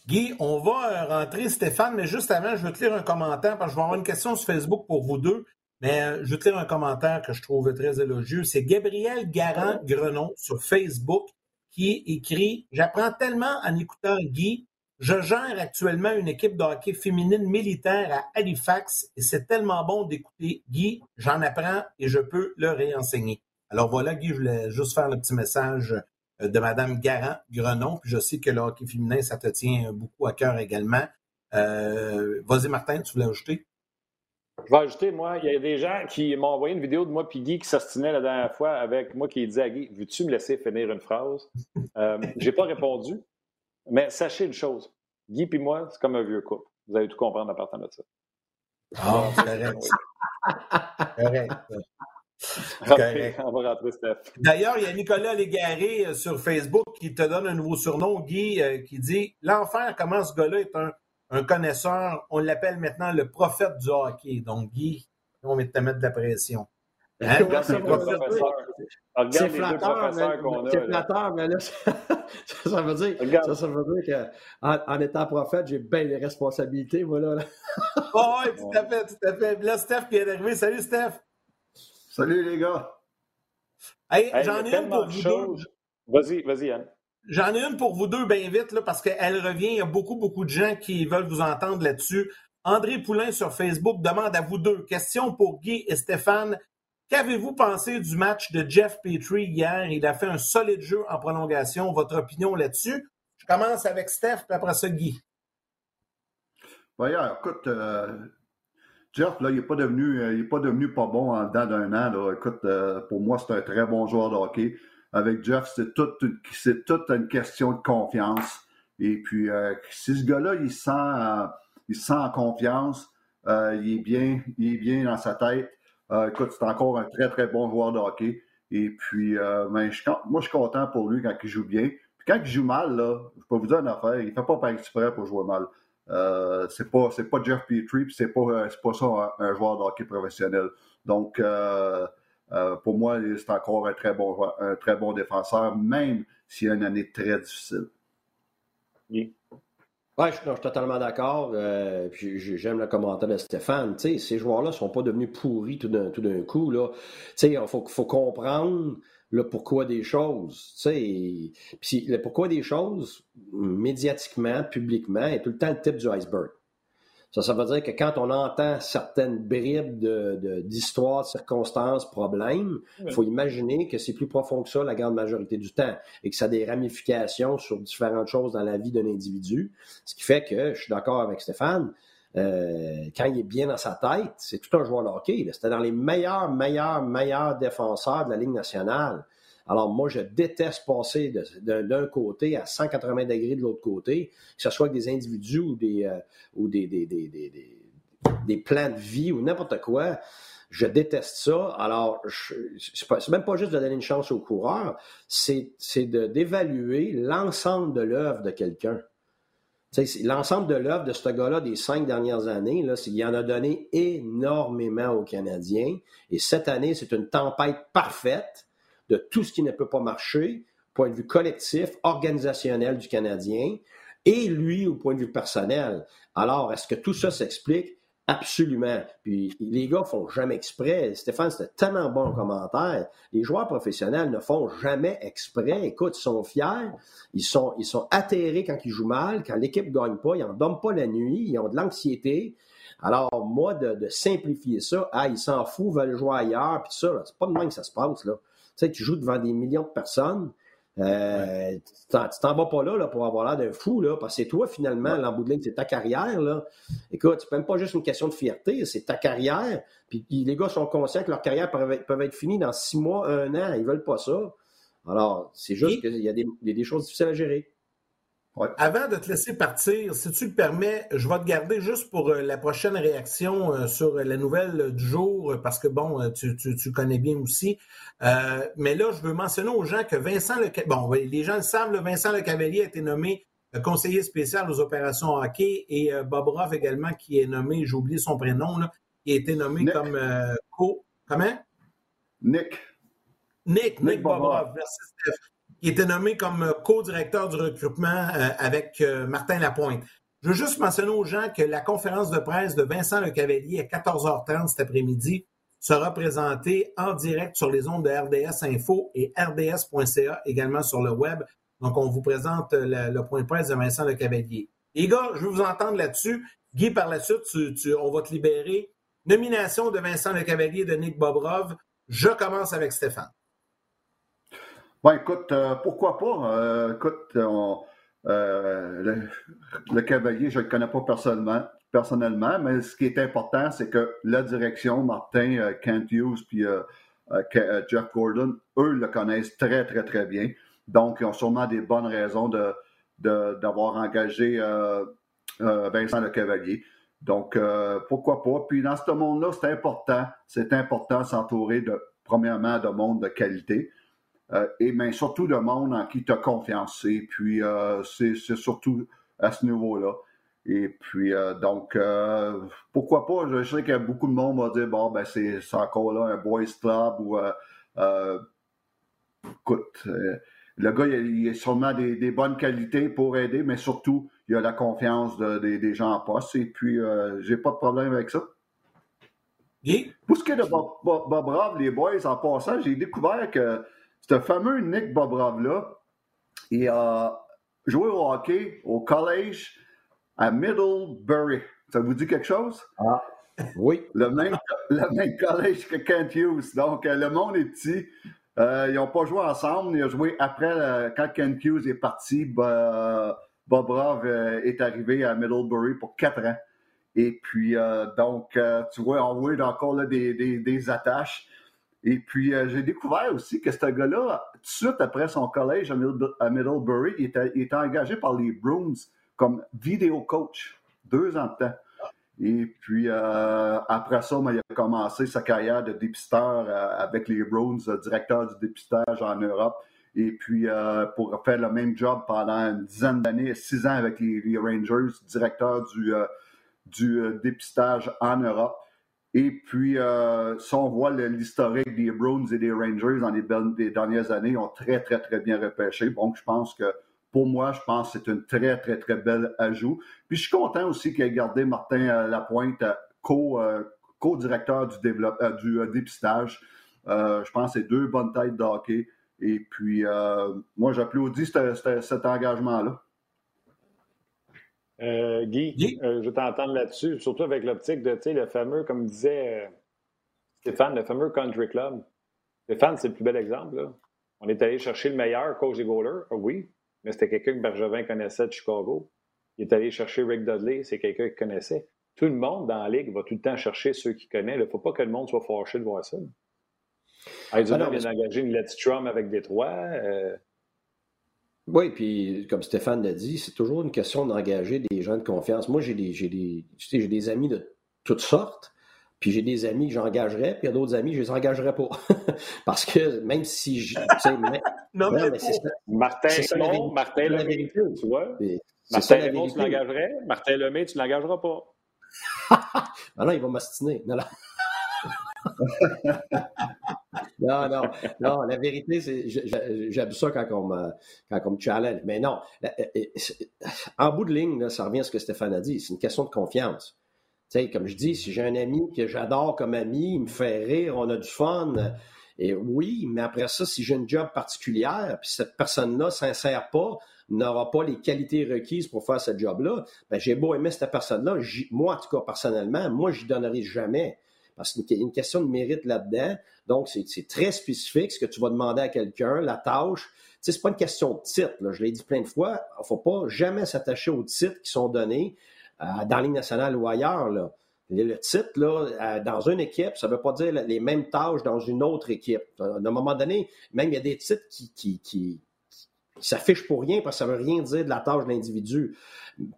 Guy, on va rentrer Stéphane, mais juste avant, je veux te lire un commentaire parce que je vais avoir une question sur Facebook pour vous deux. Mais euh, je veux te lire un commentaire que je trouve très élogieux. C'est Gabriel Garant-Grenon sur Facebook qui écrit J'apprends tellement en écoutant Guy. Je gère actuellement une équipe de hockey féminine militaire à Halifax et c'est tellement bon d'écouter Guy. J'en apprends et je peux le réenseigner. Alors voilà, Guy, je voulais juste faire le petit message euh, de Mme Garant-Grenon. Puis je sais que le hockey féminin, ça te tient beaucoup à cœur également. Euh, vas-y, Martin, tu voulais ajouter? Je vais ajouter, moi, il y a des gens qui m'ont envoyé une vidéo de moi puis Guy qui s'ostinait la dernière fois avec moi qui disait à Guy Veux-tu me laisser finir une phrase? Euh, Je n'ai pas répondu, mais sachez une chose Guy et moi, c'est comme un vieux couple. Vous allez tout comprendre à partir de ça. Ah, c'est correct. correct. On va rentrer, Steph. D'ailleurs, il y a Nicolas Légaré euh, sur Facebook qui te donne un nouveau surnom, Guy, euh, qui dit L'enfer, comment ce gars-là est un, connaisseur? On l'appelle maintenant le prophète du hockey. Donc, Guy, on va te mettre de la pression. Hein? C'est flatteur, C'est flatteur, mais là, ça, veut dire, ça, veut dire qu'en en étant prophète, j'ai bien les responsabilités, voilà. oh, oui, tout à fait, tout à fait. Là, Steph qui est arrivé. Salut, Steph. Salut les gars. Hey, j'en ai une pour vous deux. Vas-y, vas-y, Anne. J'en ai une pour vous deux bien vite, là, parce qu'elle revient. Il y a beaucoup, beaucoup de gens qui veulent vous entendre là-dessus. André Poulain sur Facebook demande à vous deux. Question pour Guy et Stéphane. Qu'avez-vous pensé du match de Jeff Petrie hier? Il a fait un solide jeu en prolongation. Votre opinion là-dessus? Je commence avec Steph, puis après ça, Guy. Ben, écoute, Jeff, là, il n'est pas devenu, est pas devenu pas bon en dedans d'un an. Écoute, pour moi, c'est un très bon joueur de hockey. Avec Jeff, c'est toute, c'est toute une question de confiance. Et puis, si ce gars-là, il sent, il sent en confiance, il est bien, il est bien dans sa tête. Écoute, c'est encore un très, très bon joueur de hockey. Et puis, ben, moi, je suis content pour lui quand il joue bien. Puis quand il joue mal, là, je peux vous dire une affaire, il ne fait pas par exprès pour jouer mal. Euh, c'est pas c'est pas Jeff Petrie, puis c'est pas euh, c'est pas ça un, joueur de hockey professionnel. Donc euh, euh, pour moi, c'est encore un très bon un très bon défenseur, même s'il a une année très difficile. Ouais, je, suis totalement d'accord. j'aime le commentaire de Stéphane. ces joueurs-là ne sont pas devenus pourris tout d'un, coup. Il faut, faut comprendre le pourquoi des choses. Le pourquoi des choses, médiatiquement, publiquement, est tout le temps le type du iceberg. Ça, ça veut dire que quand on entend certaines bribes d'histoires, de, circonstances, problèmes, il faut imaginer que c'est plus profond que ça la grande majorité du temps et que ça a des ramifications sur différentes choses dans la vie d'un individu. Ce qui fait que, je suis d'accord avec Stéphane, euh, quand il est bien dans sa tête, c'est tout un joueur de hockey. C'était dans les meilleurs, meilleurs, meilleurs défenseurs de la Ligue nationale. Alors moi, je déteste passer d'un côté à 180 degrés de l'autre côté, que ce soit avec des individus ou des, euh, ou des, plans de vie ou n'importe quoi. Je déteste ça. Alors, c'est même pas juste de donner une chance au coureur, c'est d'évaluer l'ensemble de l'œuvre de quelqu'un. L'ensemble de l'œuvre de ce gars-là des cinq dernières années, là, il en a donné énormément aux Canadiens. Et cette année, c'est une tempête parfaite de tout ce qui ne peut pas marcher, point de vue collectif, organisationnel du Canadien, et lui au point de vue personnel. Alors, est-ce que tout ça s'explique? Absolument. Puis les gars font jamais exprès. Stéphane, c'était tellement bon en commentaire. Les joueurs professionnels ne font jamais exprès. Écoute, ils sont fiers, ils sont, atterrés quand ils jouent mal, quand l'équipe ne gagne pas, ils n'en dorment pas la nuit, ils ont de l'anxiété. Alors, moi, de, simplifier ça, ah, ils s'en foutent, veulent jouer ailleurs, puis ça, c'est pas de même que ça se passe, là. Tu sais, tu joues devant des millions de personnes, euh, tu t'en vas pas là, là pour avoir l'air d'un fou, là, parce que c'est toi, finalement, l'embout de ligne, c'est ta carrière. Là. Écoute, c'est même pas juste une question de fierté, c'est ta carrière. Puis les gars sont conscients que leur carrière peut être, être finie dans six mois, un an. Ils veulent pas ça. Alors, c'est juste qu'il y, a des choses difficiles à gérer. Avant de te laisser partir, si tu le permets, je vais te garder juste pour euh, la prochaine réaction euh, sur la nouvelle du jour, parce que bon, euh, tu, tu, connais bien aussi. mais là, je veux mentionner aux gens que Vincent Le bon, les gens le savent, Vincent Le Cavalier a été nommé conseiller spécial aux opérations hockey et Bob Roth également, qui est nommé, j'ai oublié son prénom, là, qui a été nommé comme co. Comment? Nick. Nick, Nick, Bob Merci, Steph qui était nommé comme euh, co-directeur du recrutement euh, avec euh, Martin Lapointe. Je veux juste mentionner aux gens que la conférence de presse de Vincent Lecavalier à 14h30 cet après-midi sera présentée en direct sur les ondes de RDS Info et RDS.ca également sur le web. Donc, on vous présente le, point de presse de Vincent Lecavalier. Les gars, je veux vous entendre là-dessus. Guy, par la suite, on va te libérer. Nomination de Vincent Lecavalier et de Nick Bobrov. Je commence avec Stéphane. Ben, écoute, euh, pourquoi pas? Euh, écoute, euh, le, cavalier, je ne le connais pas personnellement, personnellement, mais ce qui est important, c'est que la direction, Martin, Kent Hughes, puis Jeff Gordon, eux le connaissent très, très, très bien. Donc, ils ont sûrement des bonnes raisons de, d'avoir engagé Vincent Le Cavalier. Donc, pourquoi pas? Puis dans ce monde-là, c'est important, c'est important de s'entourer de, premièrement, de monde de qualité. Euh, et mais surtout de monde en qui tu as confiance. Et puis, euh, c'est surtout à ce niveau-là. Et puis, euh, donc, pourquoi pas? Je sais que beaucoup de monde va dire, bon, ben, c'est encore là un boys club ou, écoute, le gars, il, a sûrement des, bonnes qualités pour aider, mais surtout, il a la confiance des gens en poste. Et puis, j'ai pas de problème avec ça. Pour ce qui est de Bob, Bob, les boys, en passant, j'ai découvert que ce fameux Nick Bobrov-là, il a joué au hockey au collège à Middlebury. Ça vous dit quelque chose? Ah, oui. Le même, le même collège que Kent Hughes. Donc, euh, le monde est petit. Euh, ils n'ont pas joué ensemble. Ils ont joué après, euh, quand Kent Hughes est parti, Bobrov est arrivé à Middlebury pour quatre ans. Et puis, donc, tu vois, on voit encore là, des, des, attaches. Et puis, j'ai découvert aussi que ce gars-là, tout de suite après son collège à, Middlebury, il était, engagé par les Bruins comme vidéo coach, deux ans de temps. Et puis, euh, après ça, ben, il a commencé sa carrière de dépisteur euh, avec les euh, directeur du dépistage en Europe. Et puis, pour faire le même job pendant une dizaine d'années, six ans avec les, Rangers, directeur du dépistage en Europe. Et puis, si on voit l'historique des Bruins et des Rangers dans les, dernières années, ils ont très, très, très bien repêché. Donc, je pense que pour moi, je pense que c'est une très, très, très belle ajout. Puis je suis content aussi qu'il ait gardé Martin euh, Lapointe euh, euh, co-directeur du, du dépistage. je pense que c'est deux bonnes têtes de hockey. Et puis, moi, j'applaudis cet engagement-là. Guy, je vais t'entendre là-dessus, surtout avec l'optique de, tu sais, le fameux, comme disait Stéphane, le fameux country club. Stéphane, c'est le plus bel exemple. On est allé chercher le meilleur coach des goalers, ah oui, mais c'était quelqu'un que Bergevin connaissait de Chicago. Il est allé chercher Rick Dudley, c'est quelqu'un qu'il connaissait. Tout le monde dans la ligue va tout le temps chercher ceux qu'il connaît. Il ne faut pas que le monde soit fâché de voir ça. Arizona ah vient d'engager une Let's Strum avec Détroit. Oui, puis comme Stéphane l'a dit, c'est toujours une question d'engager des gens de confiance. Moi, j'ai des, des, j'ai des amis de toutes sortes. Puis j'ai des amis que j'engagerais, puis il y a d'autres amis que je les engagerais pas. Parce que même si je. non, mais, c'est ça. Martin Martin Lemay, tu vois. Martin Lemont, tu l'engagerais. Martin Lemay, tu ne l'engageras pas. ah non, il va m'astiner. Non, non. non, non, non, la vérité, c'est j'aime ça quand on, me, quand on me challenge. Mais non, en bout de ligne, ça revient à ce que Stéphane a dit. C'est une question de confiance sais, comme je dis, si j'ai un ami que j'adore comme ami, il me fait rire, on a du fun. Et oui, mais après ça, si j'ai une job particulière, puis cette personne-là ne s'insère pas, n'aura pas les qualités requises pour faire ce job-là, ben j'ai beau aimer cette personne-là, moi, en tout cas, personnellement, moi, je donnerai jamais. Parce une question de mérite là-dedans. Donc, c'est très spécifique ce que tu vas demander à quelqu'un, la tâche. Ce n'est pas une question de titre. Je l'ai dit plein de fois. Il ne faut pas jamais s'attacher aux titres qui sont donnés. Euh, dans la nationale ou ailleurs. Le titre, là, euh, dans une équipe, ça ne veut pas dire les mêmes tâches dans une autre équipe. À un moment donné, même il y a des titres qui, s'affichent pour rien parce que ça veut rien dire de la tâche de l'individu.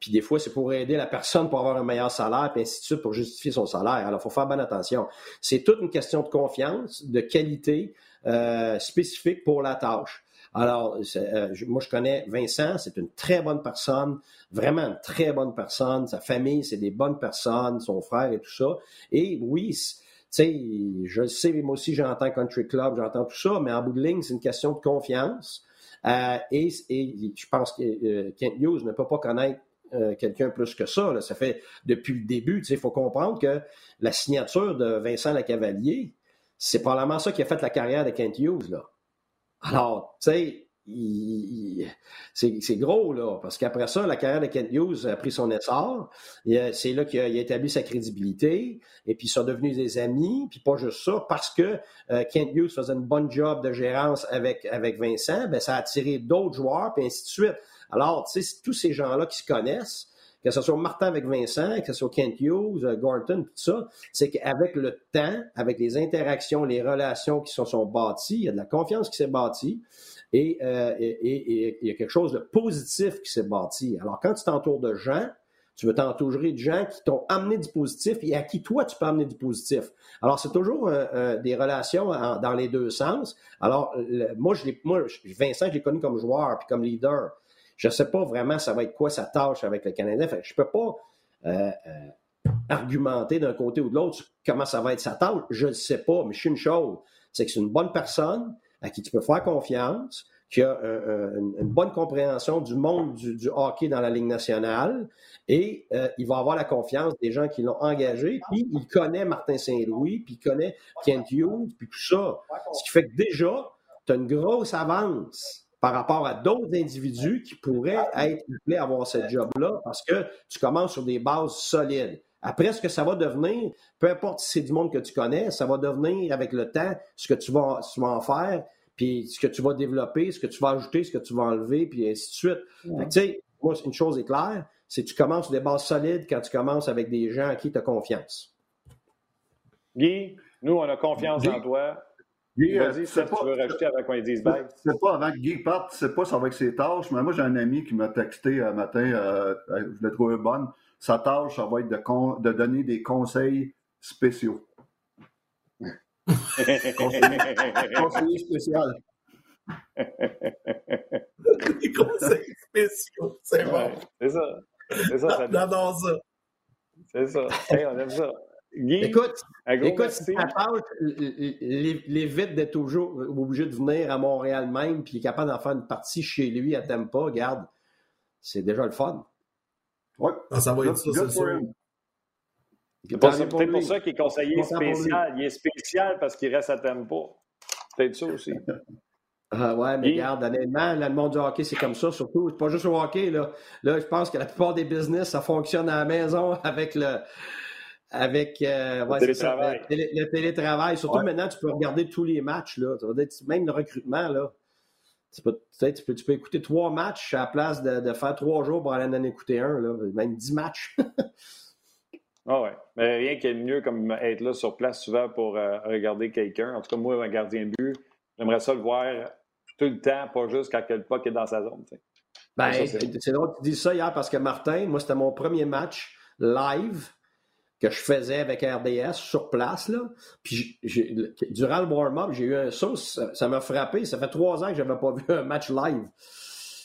Puis des fois, c'est pour aider la personne pour avoir un meilleur salaire, puis ainsi de suite, pour justifier son salaire. Alors, il faut faire bonne attention. C'est toute une question de confiance, de qualité euh, spécifique pour la tâche. Alors, euh, moi, je connais Vincent, c'est une très bonne personne, vraiment une très bonne personne. Sa famille, c'est des bonnes personnes, son frère et tout ça. Et oui, tu sais, je sais, moi aussi, j'entends Country Club, j'entends tout ça, mais en bout de ligne, c'est une question de confiance. Euh, et, je pense que euh, Kent Hughes ne peut pas connaître quelqu'un plus que ça. Ça fait depuis le début, il faut comprendre que la signature de Vincent Lacavalier, c'est probablement ça qui a fait la carrière de Kent Hughes. Là. Alors, tu sais, c'est gros, là, parce qu'après ça, la carrière de Kent Hughes a pris son essor. C'est là qu'il a, établi sa crédibilité, et puis ils sont devenus des amis, puis pas juste ça, parce que euh, Kent Hughes faisait une bonne job de gérance avec, avec Vincent, ben, ça a attiré d'autres joueurs, puis ainsi de suite. Alors, tu sais, tous ces gens-là qui se connaissent, que ce soit Martin avec Vincent, que ce soit Kent Hughes, euh, Gorton, tout ça, c'est qu'avec le temps, avec les interactions, les relations qui se sont, bâties, il y a de la confiance qui s'est bâtie euh, et, il y a quelque chose de positif qui s'est bâti. Alors, quand tu t'entoures de gens, tu veux t'entourer de gens qui t'ont amené du positif et à qui toi tu peux amener du positif. Alors c'est toujours euh, des relations dans les deux sens. Alors moi je moi Vincent je l'ai connu comme joueur puis comme leader. Je ne sais pas vraiment ça va être quoi sa tâche avec le Canadien. je ne peux pas euh, euh, argumenter d'un côté ou de l'autre comment ça va être sa tâche. Je ne sais pas, mais je suis une chose, c'est que c'est une bonne personne à qui tu peux faire confiance, qui a une, bonne compréhension du monde du, hockey dans la Ligue nationale et euh, il va avoir la confiance des gens qui l'ont engagé, puis il connaît Martin Saint-Louis, puis il connaît Kent Hughes, puis tout ça. Ce qui fait que déjà, tu as une grosse avance par rapport à d'autres individus qui pourraient être appelés à avoir ce job-là parce que tu commences sur des bases solides. Après, ce que ça va devenir, peu importe si c'est du monde que tu connais, ça va devenir avec le temps ce que tu vas, en faire, puis ce que tu vas développer, ce que tu vas ajouter, ce que tu vas enlever, puis ainsi de suite. Tu sais, moi, une chose est claire, c'est que tu commences des bases solides quand tu commences avec des gens à qui tu as confiance. Guy, nous, on a confiance en toi. Guy, Vas-y, euh, si tu veux rajouter avant qu'on dise bye. C'est pas avant que Guy parte, c'est pas ça avec ses tâches, mais moi, j'ai un ami qui m'a texté un matin, euh, je l'ai trouvé bonne. Sa tâche, ça va être de, de donner des conseils spéciaux. conseiller, spécial. des conseils spéciaux, c'est bon. C'est ça. C'est ça, ça. J'adore ça. C'est ça. Hey, on aime ça. Guy, écoute, écoute si l'évite d'être toujours obligé de venir à Montréal même, puis est capable d'en faire une partie chez lui à Tampa, regarde, c'est déjà le fun. Oui. Ah, ça va être ça, c'est sûr. C'est peut-être pour ça qu'il est conseiller spécial. Il est spécial parce qu'il reste à Tampa. Peut-être ça aussi. Ah ouais, mais regarde, honnêtement, le monde du hockey, c'est comme ça, surtout. C'est pas juste au hockey, là. Là, je pense que la plupart des business, ça fonctionne à la maison avec le, avec euh, le, télétravail. le, télétravail. Surtout maintenant, tu peux regarder tous les matchs. Là. Même le recrutement, là. Tu peux, tu, peux, tu peux écouter trois matchs à la place de, de, faire trois jours pour aller en écouter un, là. même dix matchs. ah ouais. Mais rien qui est mieux comme être là sur place souvent pour euh, regarder quelqu'un. En tout cas, moi, un gardien de but, j'aimerais ça le voir tout le temps, pas juste quand le puck est dans sa zone. Ben, c'est drôle que tu dis ça hier parce que Martin, moi, c'était mon premier match live que je faisais avec RDS sur place. Là. Puis durant le warm-up, j'ai eu un saut, ça m'a frappé. Ça fait trois ans que je n'avais pas vu un match live.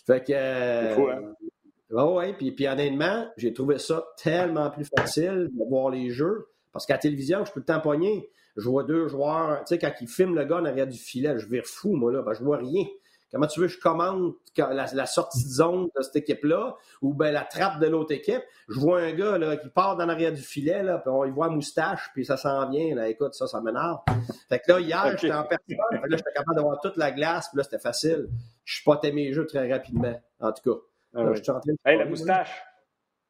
Fait que. Euh, fou, hein? ouais, puis, puis honnêtement, j'ai trouvé ça tellement plus facile de voir les jeux. Parce qu'à la télévision, je peux le pogner. Je vois deux joueurs, tu sais, quand ils filment le gars en arrière du filet, je vire fou, moi, là. Ben, je vois rien. Comment tu veux que je commande la, sortie de zone de cette équipe-là ou ben la trappe de l'autre équipe? Je vois un gars là, qui part dans l'arrière du filet, là, puis on y voit moustache, puis ça s'en vient. Là. Écoute, ça, ça m'énerve. Fait que là, hier, j'étais en personne. Fait là, j'étais capable d'avoir toute la glace, puis là, c'était facile. Je spotais mes jeux très rapidement, en tout cas. Ah je suis en train de hey, la moustache!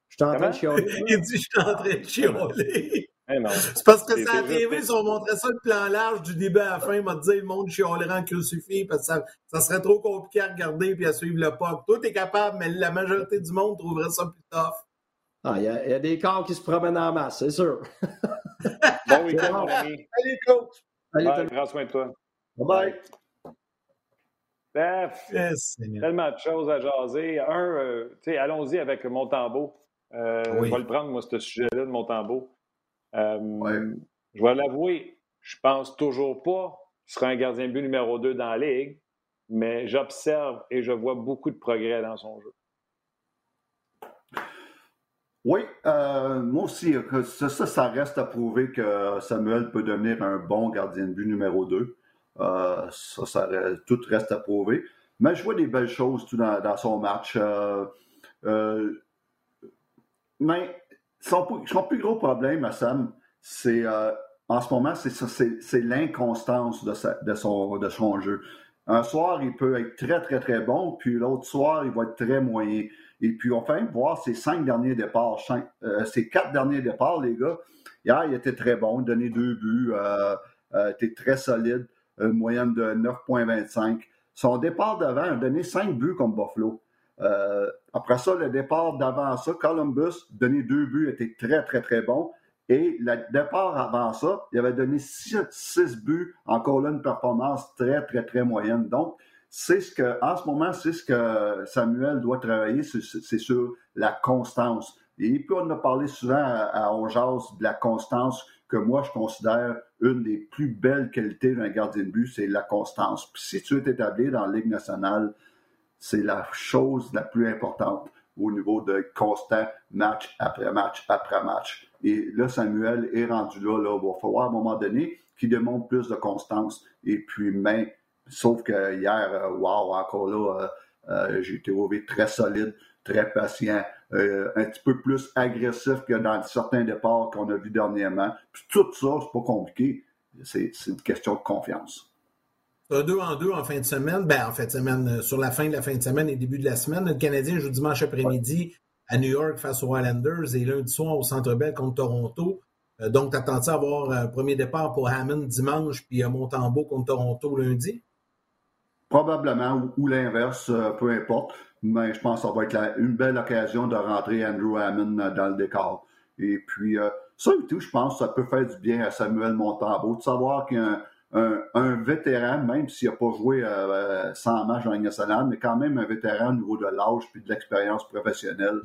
Je suis en train de chialer. Il dit, je suis en train de chialer. Eh c'est parce que ça a TV, si on montrait ça le plan large du début à la fin, il m'a dit le monde chialerait en crucifix parce que ça, ça, serait trop compliqué à regarder et à suivre le POC. Toi, t'es capable, mais la majorité du monde trouverait ça plus tough. Ah, il y, y, a des corps qui se promènent en masse, c'est sûr. bon week-end, mon ami. Allez, coach. Allez, prends soin de toi. Bye bye. Bref, tellement de choses à jaser. Un, euh, tu sais, allons-y avec Montembeau. Euh, oui. Je vais le prendre, moi, ce sujet-là de Montembeau. Euh, je vais l'avouer, je pense toujours pas qu'il sera un gardien de but numéro 2 dans la Ligue, mais j'observe et je vois beaucoup de progrès dans son jeu. Oui, euh, moi aussi, ça, ça, reste à prouver que Samuel peut devenir un bon gardien de but numéro 2. Euh, ça, ça, tout reste à prouver. Mais je vois des belles choses tout dans, son match. mais son, plus gros problème à Sam, c'est euh, en ce moment, c'est l'inconstance de, son, jeu. Un soir, il peut être très, très, très bon, puis l'autre soir, il va être très moyen. Et puis, on fait voir ses cinq derniers départs, euh, ses quatre derniers départs, les gars. Hier, il était très bon, donné deux buts, euh était très solide, une moyenne de 9,25. Son départ d'avant a donné cinq buts comme Buffalo. Euh, après ça, le départ d'avant ça, Columbus, donné deux buts, était très, très, très bon. Et le départ avant ça, il avait donné six, buts, encore là, une performance très, très, très moyenne. Donc, c'est ce que, en ce moment, c'est ce que Samuel doit travailler, c'est sur la constance. Et puis, on a parlé souvent à, à de la constance que moi, je considère une des plus belles qualités d'un gardien de but, c'est la constance. Puis si tu es établi dans la Ligue nationale, c'est la chose la plus importante au niveau de constant match après match après match. Et là, Samuel est rendu là, là. Il va falloir un moment donné qu'il démontre plus de constance. Et puis, mais, sauf que hier, euh, wow, encore là, euh, euh, j'ai été trouvé très solide, très patient, un petit peu plus agressif que dans certains départs qu'on a vus dernièrement. Puis tout ça, c'est pas compliqué. C'est une question de confiance. Un deux en deux en fin de semaine. Ben, en fin de semaine, euh, sur la fin de la fin de semaine et début de la semaine. Le Canadien joue dimanche après-midi à New York face aux Islanders et lundi soir au Centre Bell contre Toronto. Euh, donc, t'attends-tu à avoir un premier départ pour Hammond dimanche puis à Montembeau contre Toronto lundi? probablement, ou, l'inverse, peu importe. Mais je pense que ça va être une belle occasion de rentrer Andrew Hammond dans le décor. Et puis, ça et tout, je pense que ça peut faire du bien à Samuel Montambeau de savoir qu'il y a un, vétéran, même s'il n'a pas joué euh, 100 matchs dans la nationale, mais quand même un vétéran au niveau de l'âge puis de l'expérience professionnelle.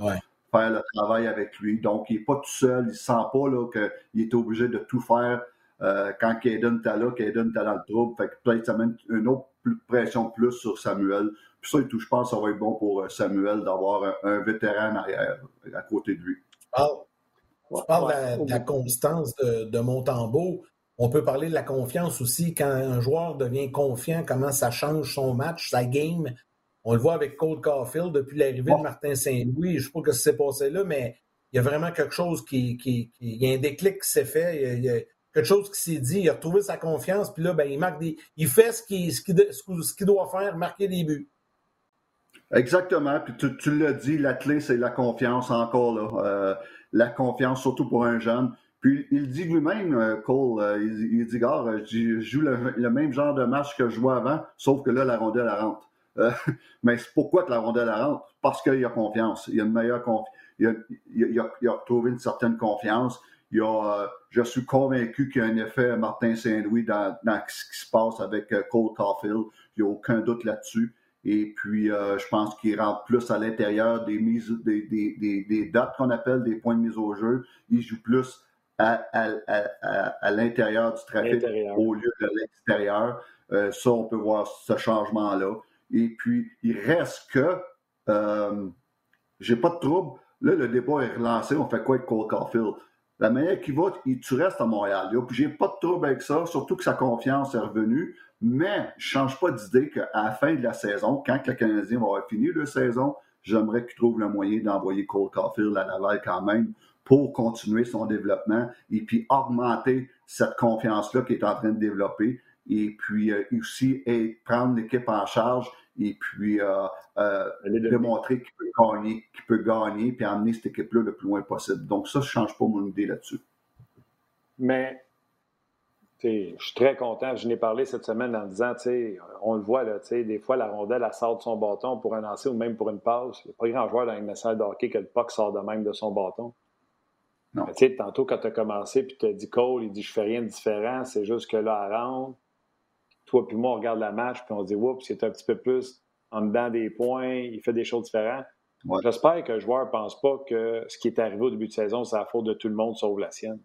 Faire le travail avec lui. Donc, il n'est pas tout seul. Il ne sent pas qu'il est obligé de tout faire euh, quand Caden était là, Caden était dans le trouble. Fait que peut-être ça met une autre pression plus sur Samuel. Puis ça et tout, je pense que ça va être bon pour euh, Samuel d'avoir un, vétéran arrière, à côté de lui. Tu parles de, la, constance de, de Montembeau. On peut parler de la confiance aussi. Quand un joueur devient confiant, comment ça change son match, sa game? On le voit avec Cole Caulfield depuis l'arrivée de Martin Saint-Louis. Je ne sais pas ce qui s'est passé là, mais il y a vraiment quelque chose qui. il y a un déclic qui s'est fait. Il y, a, quelque chose qui s'est dit. Il a retrouvé sa confiance. Puis là, ben, il marque des. Il fait ce qu'il ce doit faire, marquer des buts. Exactement. Puis tu, tu l'as dit, la clé, c'est la confiance encore. Là. Euh, la confiance, surtout pour un jeune. Puis il dit lui-même, euh, Cole, euh, il, dit, gars, je joue le, même genre de match que je jouais avant, sauf que là, la rondelle, elle rentre. Euh, mais pourquoi que la rondelle, elle rentre? Parce qu'il a confiance. Il a une meilleure confiance. Il a, il, a, il a, trouvé une certaine confiance. Il a, je suis convaincu qu'il y a un effet Martin Saint-Louis dans, dans, ce qui se passe avec Cole Caulfield. Il n'y a aucun doute là-dessus. Et puis, euh, je pense qu'il rentre plus à l'intérieur des mises, des, des, des, dates qu'on appelle des points de mise au jeu. Il joue plus à, à, à, à l'intérieur du trafic au lieu de l'extérieur. Euh, ça, on peut voir ce changement-là. Et puis, il reste que euh, j'ai pas de trouble. Là, le débat est relancé. On fait quoi avec Cole Caulfield? La manière qu'il va, tu restes à Montréal. Puis j'ai pas de trouble avec ça, surtout que sa confiance est revenue. Mais je change pas d'idée qu'à la fin de la saison, quand le Canadien va avoir fini la saison, j'aimerais qu'il trouve le moyen d'envoyer Cole Caulfield à Laval quand même pour continuer son développement et puis augmenter cette confiance-là qu'il est en train de développer et puis euh, aussi et prendre l'équipe en charge et puis euh, euh, démontrer qu'il peut gagner, qu'il peut gagner puis amener cette équipe-là le plus loin possible. Donc ça, je ne change pas mon idée là-dessus. Mais je suis très content. Je n'ai parlé cette semaine en disant, on le voit, là, des fois, la rondelle, elle sort de son bâton pour un lancer ou même pour une passe. Il n'y a pas grand joueur dans une nationale de hockey que le puck sort de même de son bâton. Non. tantôt, quand tu as commencé, puis tu as dit Cole, il dit Je fais rien de différent, c'est juste que là, elle rentre. Toi, puis moi, on regarde la match, puis on dit Oups, c'est un petit peu plus en dedans des points, il fait des choses différentes. J'espère que le joueur ne pense pas que ce qui est arrivé au début de saison, c'est la faute de tout le monde sauf la sienne.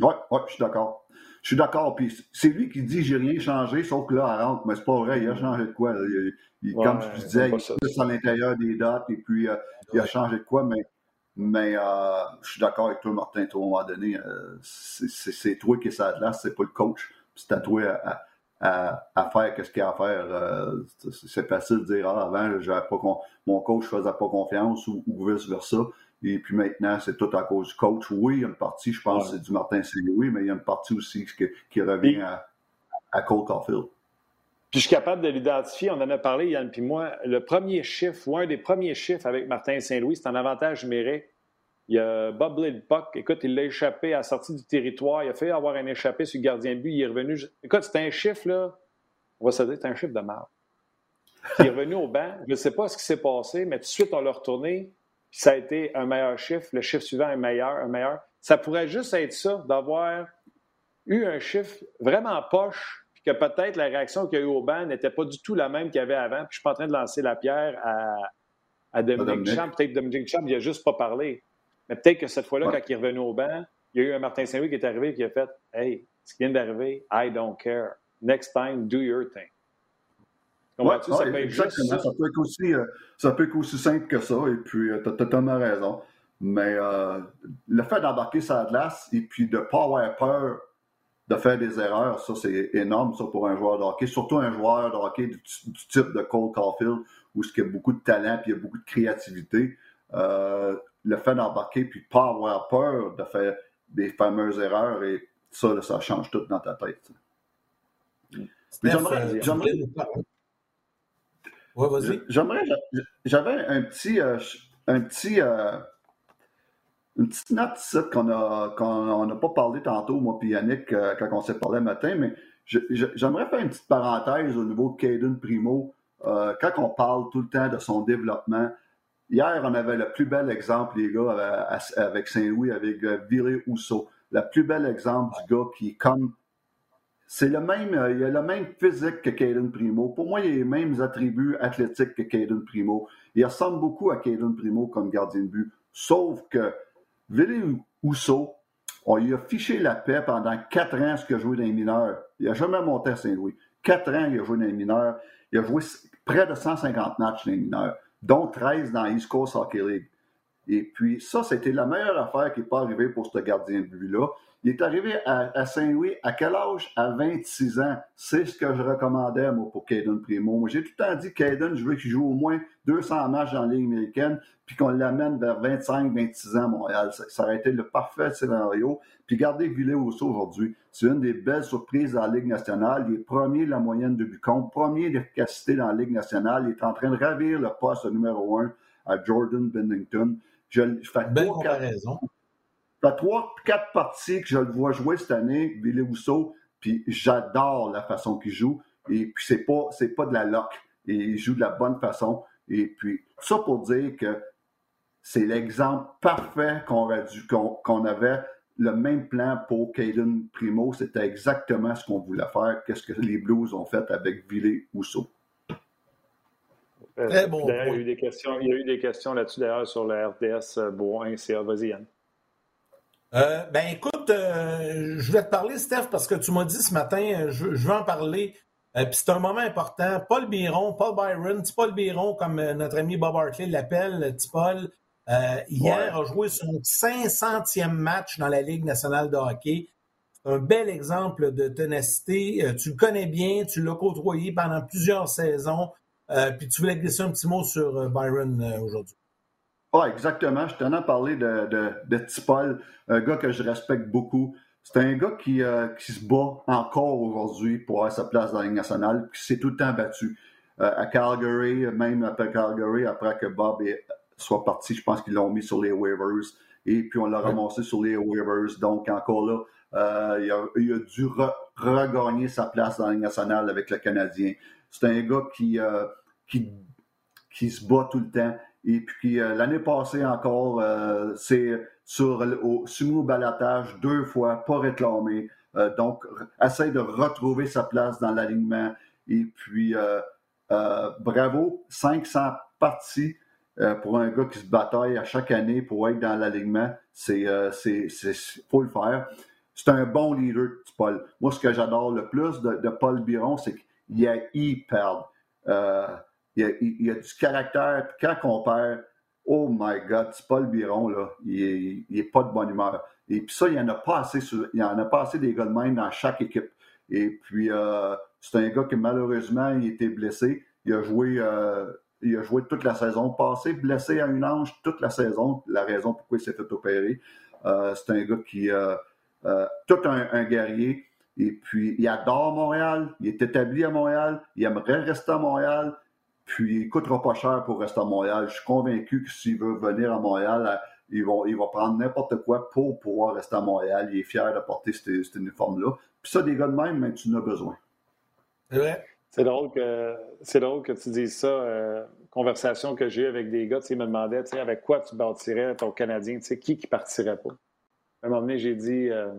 Oui, ouais, je suis d'accord. Je suis d'accord. Puis c'est lui qui dit j'ai rien changé, sauf que là, elle rentre. Mais c'est pas vrai. Il a changé de quoi? comme je disais, il est plus à l'intérieur des dates et puis euh, il a changé de quoi, mais, mais euh, je suis d'accord avec toi, Martin, à un moment donné. Euh, c'est toi qui es là, c'est pas le coach. C'est à toi à, à, à faire ce qu'il y a à faire. c'est facile de dire ah, avant, pas mon coach ne faisait pas confiance ou, ou vice-versa. Et puis maintenant, c'est tout à cause du coach. Oui, il y a une partie, je pense, c'est du Martin Saint-Louis, mais il y a une partie aussi qui, revient à, à Cole Caulfield. Puis je suis capable de l'identifier. On en a parlé, Yann puis moi. Le premier chiffre, ou un des premiers chiffres avec Martin Saint-Louis, c'est un avantage numérique. Il a boblé le. Écoute, il l'a échappé à la sortie du territoire. Il a fait avoir un échappé sur le gardien de but. Il est revenu. Écoute, c'est un chiffre, là. On va se dire, c'est un chiffre de mal. Il est revenu au banc. Je ne sais pas ce qui s'est passé, mais tout de suite, on l'a retourné ça a été un meilleur chiffre, le chiffre suivant est meilleur, un meilleur. Ça pourrait juste être ça, d'avoir eu un chiffre vraiment poche, puis que peut-être la réaction qu'il y a eu au banc n'était pas du tout la même qu'il y avait avant. Puis je suis pas en train de lancer la pierre à, à Dominique Champ. Peut-être Dominique Champ, il a juste pas parlé. Mais peut-être que cette fois-là, quand il est revenu au banc, il y a eu un Martin Saint-Louis qui est arrivé et qui a fait Hey, ce qui vient d'arriver, I don't care. Next time, do your thing ça, peut exactement. Ça, peut être aussi, euh, ça peut être aussi simple que ça, et puis euh, tu as totalement raison. Mais euh, le fait d'embarquer sa glace et puis de ne pas avoir peur de faire des erreurs, ça c'est énorme ça pour un joueur de hockey, surtout un joueur de hockey du, type de Cole Caulfield où il y a beaucoup de talent et il y a beaucoup de créativité. le fait d'embarquer puis de pas avoir peur de faire des fameuses erreurs et ça, ça change tout dans ta tête. J'aimerais J'aimerais, j'avais un petit, euh, un petit, euh, une petite note qu'on n'a pas parlé tantôt, moi puis Yannick, euh, quand on s'est parlé le matin, mais j'aimerais faire une petite parenthèse au niveau de Caden Primo. Euh, quand on parle tout le temps de son développement, hier, on avait le plus bel exemple, les gars, avec Saint-Louis, avec Ville Housseau. Le plus bel exemple du gars qui, comme c'est le même, il a le même physique que Caden Primo. Pour moi, il a les mêmes attributs athlétiques que Caden Primo. Il ressemble beaucoup à Caden Primo comme gardien de but. Sauf que Ville Housseau, on lui a fiché la paix pendant quatre ans ce qu'il a joué dans les mineurs. Il n'a jamais monté à Saint-Louis. Quatre ans, il a joué dans les mineurs. Il a joué près de 150 matchs dans les mineurs, dont 13 dans East Coast Hockey League. Et puis, ça, c'était la meilleure affaire qui n'est pas arrivée pour ce gardien de but-là. Il est arrivé à, Saint-Louis à quel âge? À 26 ans. C'est ce que je recommandais, moi, pour Caden Primo. Moi, j'ai tout le temps dit, Caden, je veux qu'il joue au moins 200 matchs dans la Ligue américaine, puis qu'on l'amène vers 25-26 ans à Montréal. Ça, aurait été le parfait scénario. Puis gardez Villet aussi aujourd'hui. C'est une des belles surprises dans la Ligue nationale. Il est premier de la moyenne de Bucon, premier d'efficacité dans la Ligue nationale. Il est en train de ravir le poste numéro un à Jordan Bennington. Je, fais Belle comparaison fait trois, quatre parties que je le vois jouer cette année, Billy Rousseau, puis j'adore la façon qu'il joue. Et puis c'est pas, c'est pas de la lock. Et il joue de la bonne façon. Et puis, ça pour dire que c'est l'exemple parfait qu'on dû, qu'on, avait le même plan pour Caden Primo. C'était exactement ce qu'on voulait faire. Qu'est-ce que les Blues ont fait avec Billy Rousseau? Euh, Très bon. Il y a eu des questions, il y a eu des questions là-dessus d'ailleurs sur le RDS Bourgoin CA. Vas-y, Yann. Euh, ben écoute, euh, je voulais te parler, Steph, parce que tu m'as dit ce matin, euh, je, veux en parler. Puis c'est un moment important. Paul Biron, Paul Byron, Paul Biron, comme notre ami Bob Hartley l'appelle, Paul, hier a joué son 500e match dans la Ligue nationale de hockey. C'est un bel exemple de ténacité. tu le connais bien, tu l'as côtoyé pendant plusieurs saisons. puis tu voulais glisser un petit mot sur Byron aujourd'hui. Ah, exactement. Je tenais à parler de, de, de Tipol, un gars que je respecte beaucoup. C'est un gars qui, euh, qui se bat encore aujourd'hui pour avoir sa place dans la Ligue nationale, qui s'est tout le temps battu. Euh, à Calgary, même après Calgary, après que Bob soit parti, je pense qu'ils l'ont mis sur les waivers. Et puis on l'a ramassé sur les waivers. Donc encore là, euh, il, a, il, a, dû regagner sa place dans la Ligue nationale avec le Canadien. C'est un gars qui, qui, qui se bat tout le temps. Et puis euh, l'année passée encore, euh, c'est sur au sumo balatage deux fois, pas réclamé. Euh, donc, essaie de retrouver sa place dans l'alignement. Et puis, bravo, 500 parties pour un gars qui se bataille à chaque année pour être dans l'alignement. C'est, c'est, faut le faire. C'est un bon leader, Paul. Moi, ce que j'adore le plus de, Paul Biron, c'est qu'il a hyper il y a, du caractère. Puis quand on perd, oh my God, c'est pas le Biron, là. Il n'est pas de bonne humeur. Et puis ça, il n'y en a pas assez il y en a pas assez des gars de même dans chaque équipe. Et puis, euh, c'est un gars qui, malheureusement, il était blessé. Il a joué, euh, il a joué toute la saison passée, blessé à une hanche toute la saison. La raison pourquoi il s'est fait opérer. Euh, c'est un gars qui, tout un, guerrier. Et puis, il adore Montréal. Il est établi à Montréal. Il aimerait rester à Montréal. Puis, il ne coûtera pas cher pour rester à Montréal. Je suis convaincu que s'il veut venir à Montréal, euh, il va, il va prendre n'importe quoi pour pouvoir rester à Montréal. Il est fier de porter cet, uniforme-là. Puis ça, des gars de même, mais tu en as besoin. C'est drôle que c'est drôle que tu dises ça. Euh, conversation que j'ai eu avec des gars, ils me demandaient avec quoi tu bâtirais ton Canadien, qui qui partirait pas. À un moment donné, j'ai dit euh,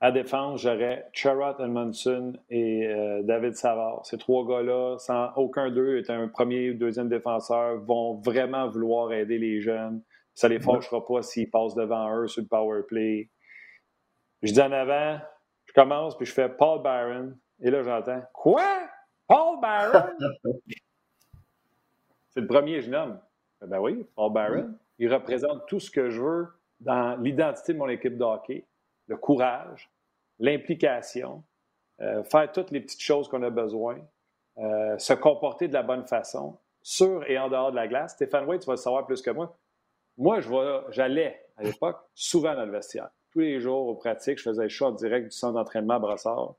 à défense, j'aurais Charrot Edmondson et euh, David Savard. Ces trois gars-là, sans aucun d'eux est un premier ou deuxième défenseur, vont vraiment vouloir aider les jeunes. Ça les fâchera pas s'ils passent devant eux sur le power play. Je dis en avant, je commence puis je fais Paul Byron. Et là, j'entends Quoi? Paul Byron? C'est le premier je nomme. Ben oui, Paul Byron. Il représente tout ce que je veux dans l'identité de mon équipe de hockey le courage, l'implication, euh, faire toutes les petites choses qu'on a besoin, euh, se comporter de la bonne façon, sur et en dehors de la glace. Stéphane Way, tu vas le savoir plus que moi. Moi, j'allais à l'époque souvent dans le vestiaire. Tous les jours aux pratiques, je faisais le en direct du centre d'entraînement à Brassard.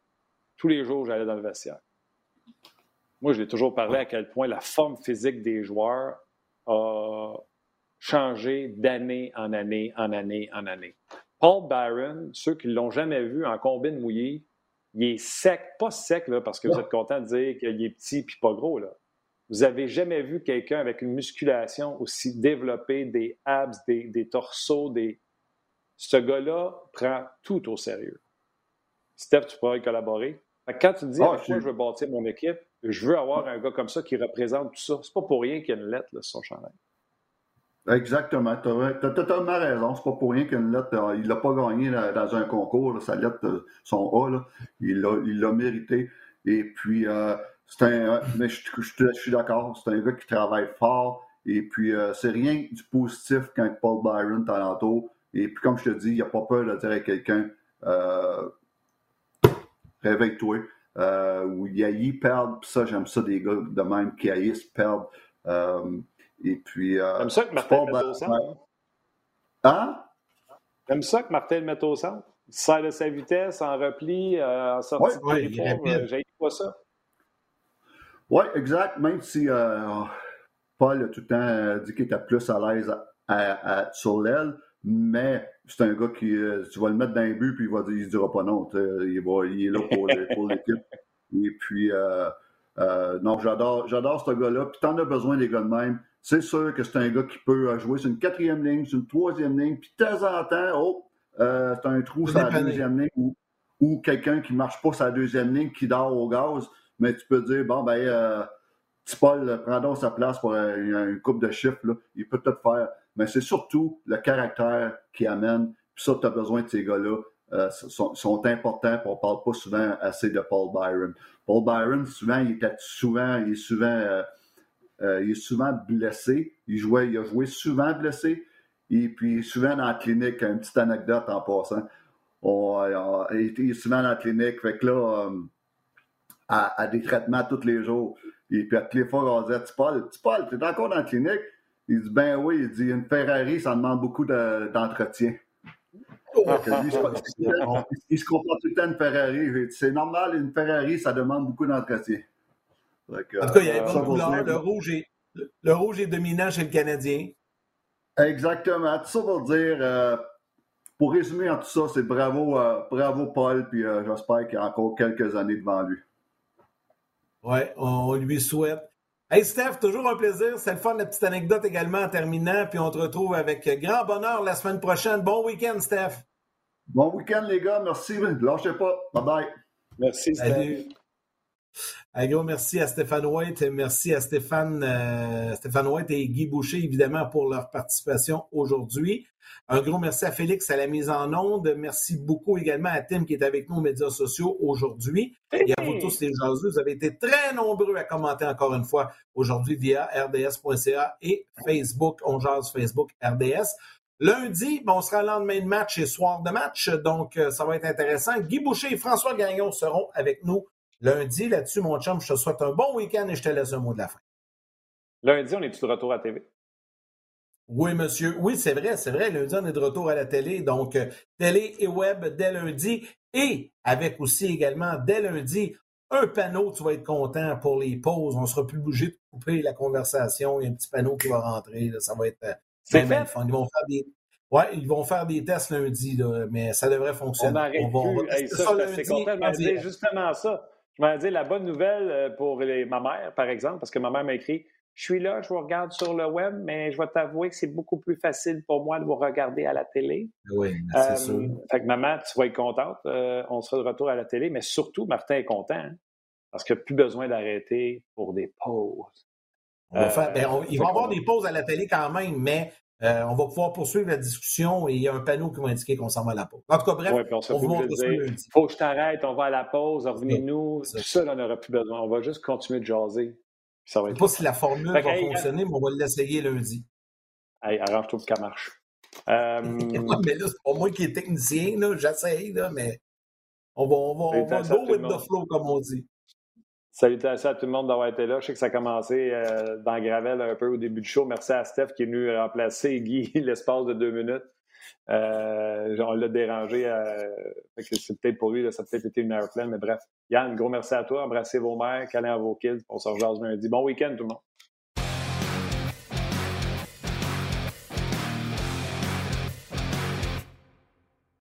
Tous les jours, j'allais dans le vestiaire. Moi, je l'ai toujours parlé à quel point la forme physique des joueurs a changé d'année en année, en année, en année. Paul Byron, ceux qui ne l'ont jamais vu en combine mouillée, il est sec, pas sec, là, parce que vous êtes content de dire qu'il est petit puis pas gros. Là. Vous n'avez jamais vu quelqu'un avec une musculation aussi développée, des abs, des, des torsos, des. Ce gars-là prend tout au sérieux. Steph, tu pourrais y collaborer. Quand tu dis, ah, je veux bâtir mon équipe, je veux avoir un gars comme ça qui représente tout ça. C'est pas pour rien qu'il y a une lettre sur son chandail. Exactement. Tu as, totalement raison. C'est pas pour rien qu'une lettre, euh, il l'a pas gagné dans un concours, sa lettre, euh, son A, il l'a mérité. Et puis, euh, c'est un, mais je, suis d'accord, c'est un gars qui travaille fort. Et puis, c'est rien du positif quand Paul Byron talento. Et puis, comme je te dis, il n'a pas peur de dire à quelqu'un, réveille-toi. ou il y perdre. Ça, j'aime ça des gars de même qui haïssent perdre. Et puis. Euh, T'aimes ça que Martin le mette au centre? Hein? T'aimes ça que Martin le mette au centre? Il sert de sa vitesse en repli, euh, en sortie ouais, de ouais, J'ai pas ça. Oui, exact. Même si euh, Paul a tout le temps euh, dit qu'il était plus à l'aise sur l'aile, mais c'est un gars qui, euh, tu vas le mettre dans un but, puis il va dire, il dira pas non. Il, va, il est là pour, pour l'équipe. Et puis, non, j'adore, j'adore ce gars-là. Puis t'en as besoin des gars de même c'est sûr que c'est un gars qui peut jouer sur une quatrième ligne, sur une troisième ligne, puis de temps en temps, oh, euh, c'est un trou sur la deuxième ligne ou, quelqu'un qui ne marche pas sur la deuxième ligne, qui dort au gaz, mais tu peux dire, bon, ben, euh, Paul, prends donc sa place pour une coupe de chiffres, là. il peut tout faire. Mais c'est surtout le caractère qui amène, puis ça, tu as besoin de ces gars-là. Euh, sont, sont, importants, on ne parle pas souvent assez de Paul Byron. Paul Byron, souvent, il était souvent, il est souvent euh, euh, il est souvent blessé. Il, jouait, il a joué souvent blessé. Et puis, souvent dans la clinique, une petite anecdote en passant. il est souvent dans la clinique. Fait que là, euh, à, des traitements tous les jours. Et puis, à toutes les fois, on disait Tu parles, tu es encore dans la clinique? Il dit Ben oui, il dit Une Ferrari, ça demande beaucoup d'entretien. Oh. il, se comporte tout le temps une Ferrari. C'est normal, une Ferrari, ça demande beaucoup d'entretien en tout cas, il y a une bonne couleur. Le rouge, est, le rouge est dominant chez le Canadien. Exactement. Tout ça pour dire, euh, pour résumer en tout ça, c'est bravo, euh, bravo Paul, puis euh, j'espère qu'il y a encore quelques années devant lui. Oui, on, lui souhaite. Hey Steph, toujours un plaisir. C'est le fun, la petite anecdote également en terminant. Puis on te retrouve avec grand bonheur la semaine prochaine. Bon week-end, Steph. Bon week-end, les gars. Merci. Lâchez pas. Bye bye. Merci, Steph. Un gros merci à Stéphane White, merci à Stéphane, euh, Stéphane White et Guy Boucher, évidemment, pour leur participation aujourd'hui. Un gros merci à Félix à la mise en onde. Merci beaucoup également à Tim qui est avec nous aux médias sociaux aujourd'hui. Et à vous tous les gens, vous avez été très nombreux à commenter encore une fois aujourd'hui via rds.ca et Facebook. On jase Facebook RDS. Lundi, on sera le lendemain de match et soir de match, donc euh, ça va être intéressant. Guy Boucher et François Gagnon seront avec nous Lundi, là-dessus, mon chum, je te souhaite un bon week-end et je te laisse un mot de la fin. Lundi, on est-tu de retour à TV? Oui, monsieur. Oui, c'est vrai, c'est vrai. Lundi, on est de retour à la télé. Donc, euh, télé et web dès lundi. Et avec aussi également, dès lundi, un panneau, tu vas être content pour les pauses. On ne sera plus obligé de couper la conversation. Il y a un petit panneau qui va rentrer. Ça va être euh, bien fun. Ils vont faire des, Ouais, ils vont faire des tests lundi, mais ça devrait fonctionner. On, va, ça, lundi, content justement ça. Je vais dire la bonne nouvelle euh, pour les, ma mère, par exemple, parce que ma mère m'a écrit Je suis là, je vous regarde sur le web, mais je vais t'avouer que c'est beaucoup plus facile pour moi de vous regarder à la télé. Oui, c'est euh, sûr. Fait que maman, tu vas être contente. Euh, on sera de retour à la télé, mais surtout, Martin est content hein, parce qu'il n'y a plus besoin d'arrêter pour des pauses. On va faire, ben, il va y avoir des pauses à la télé quand même, mais euh, on va pouvoir poursuivre la discussion et il y a un panneau qui va indiquer qu'on s'en va à la pause. En tout cas, bref, on, vous montre lundi. Faut que je t'arrête, on va à la pause, revenez-nous. Tout ça, on n'aura plus besoin. On va juste continuer de jaser. Ça va être... Je ne sais pas si la formule va fonctionner, mais on va l'essayer lundi. Hey, arrange-toi pour qu'elle marche. Euh... mais là, c'est pas moi qui est technicien, j'essaye, mais on va, on va, on va go with the flow, comme on dit. Salutations à tout le monde d'avoir été là. Je sais que ça a commencé euh, dans Gravel un peu au début du show. Merci à Steph qui est venu remplacer Guy l'espace de deux minutes. Euh, on l'a dérangé. Euh, c'est peut-être pour lui, ça a peut-être été une airplane, mais bref. Yann, gros merci à toi. Embrassez vos mères, câlez à vos kids. On se rejoint lundi. Bon week-end tout le monde.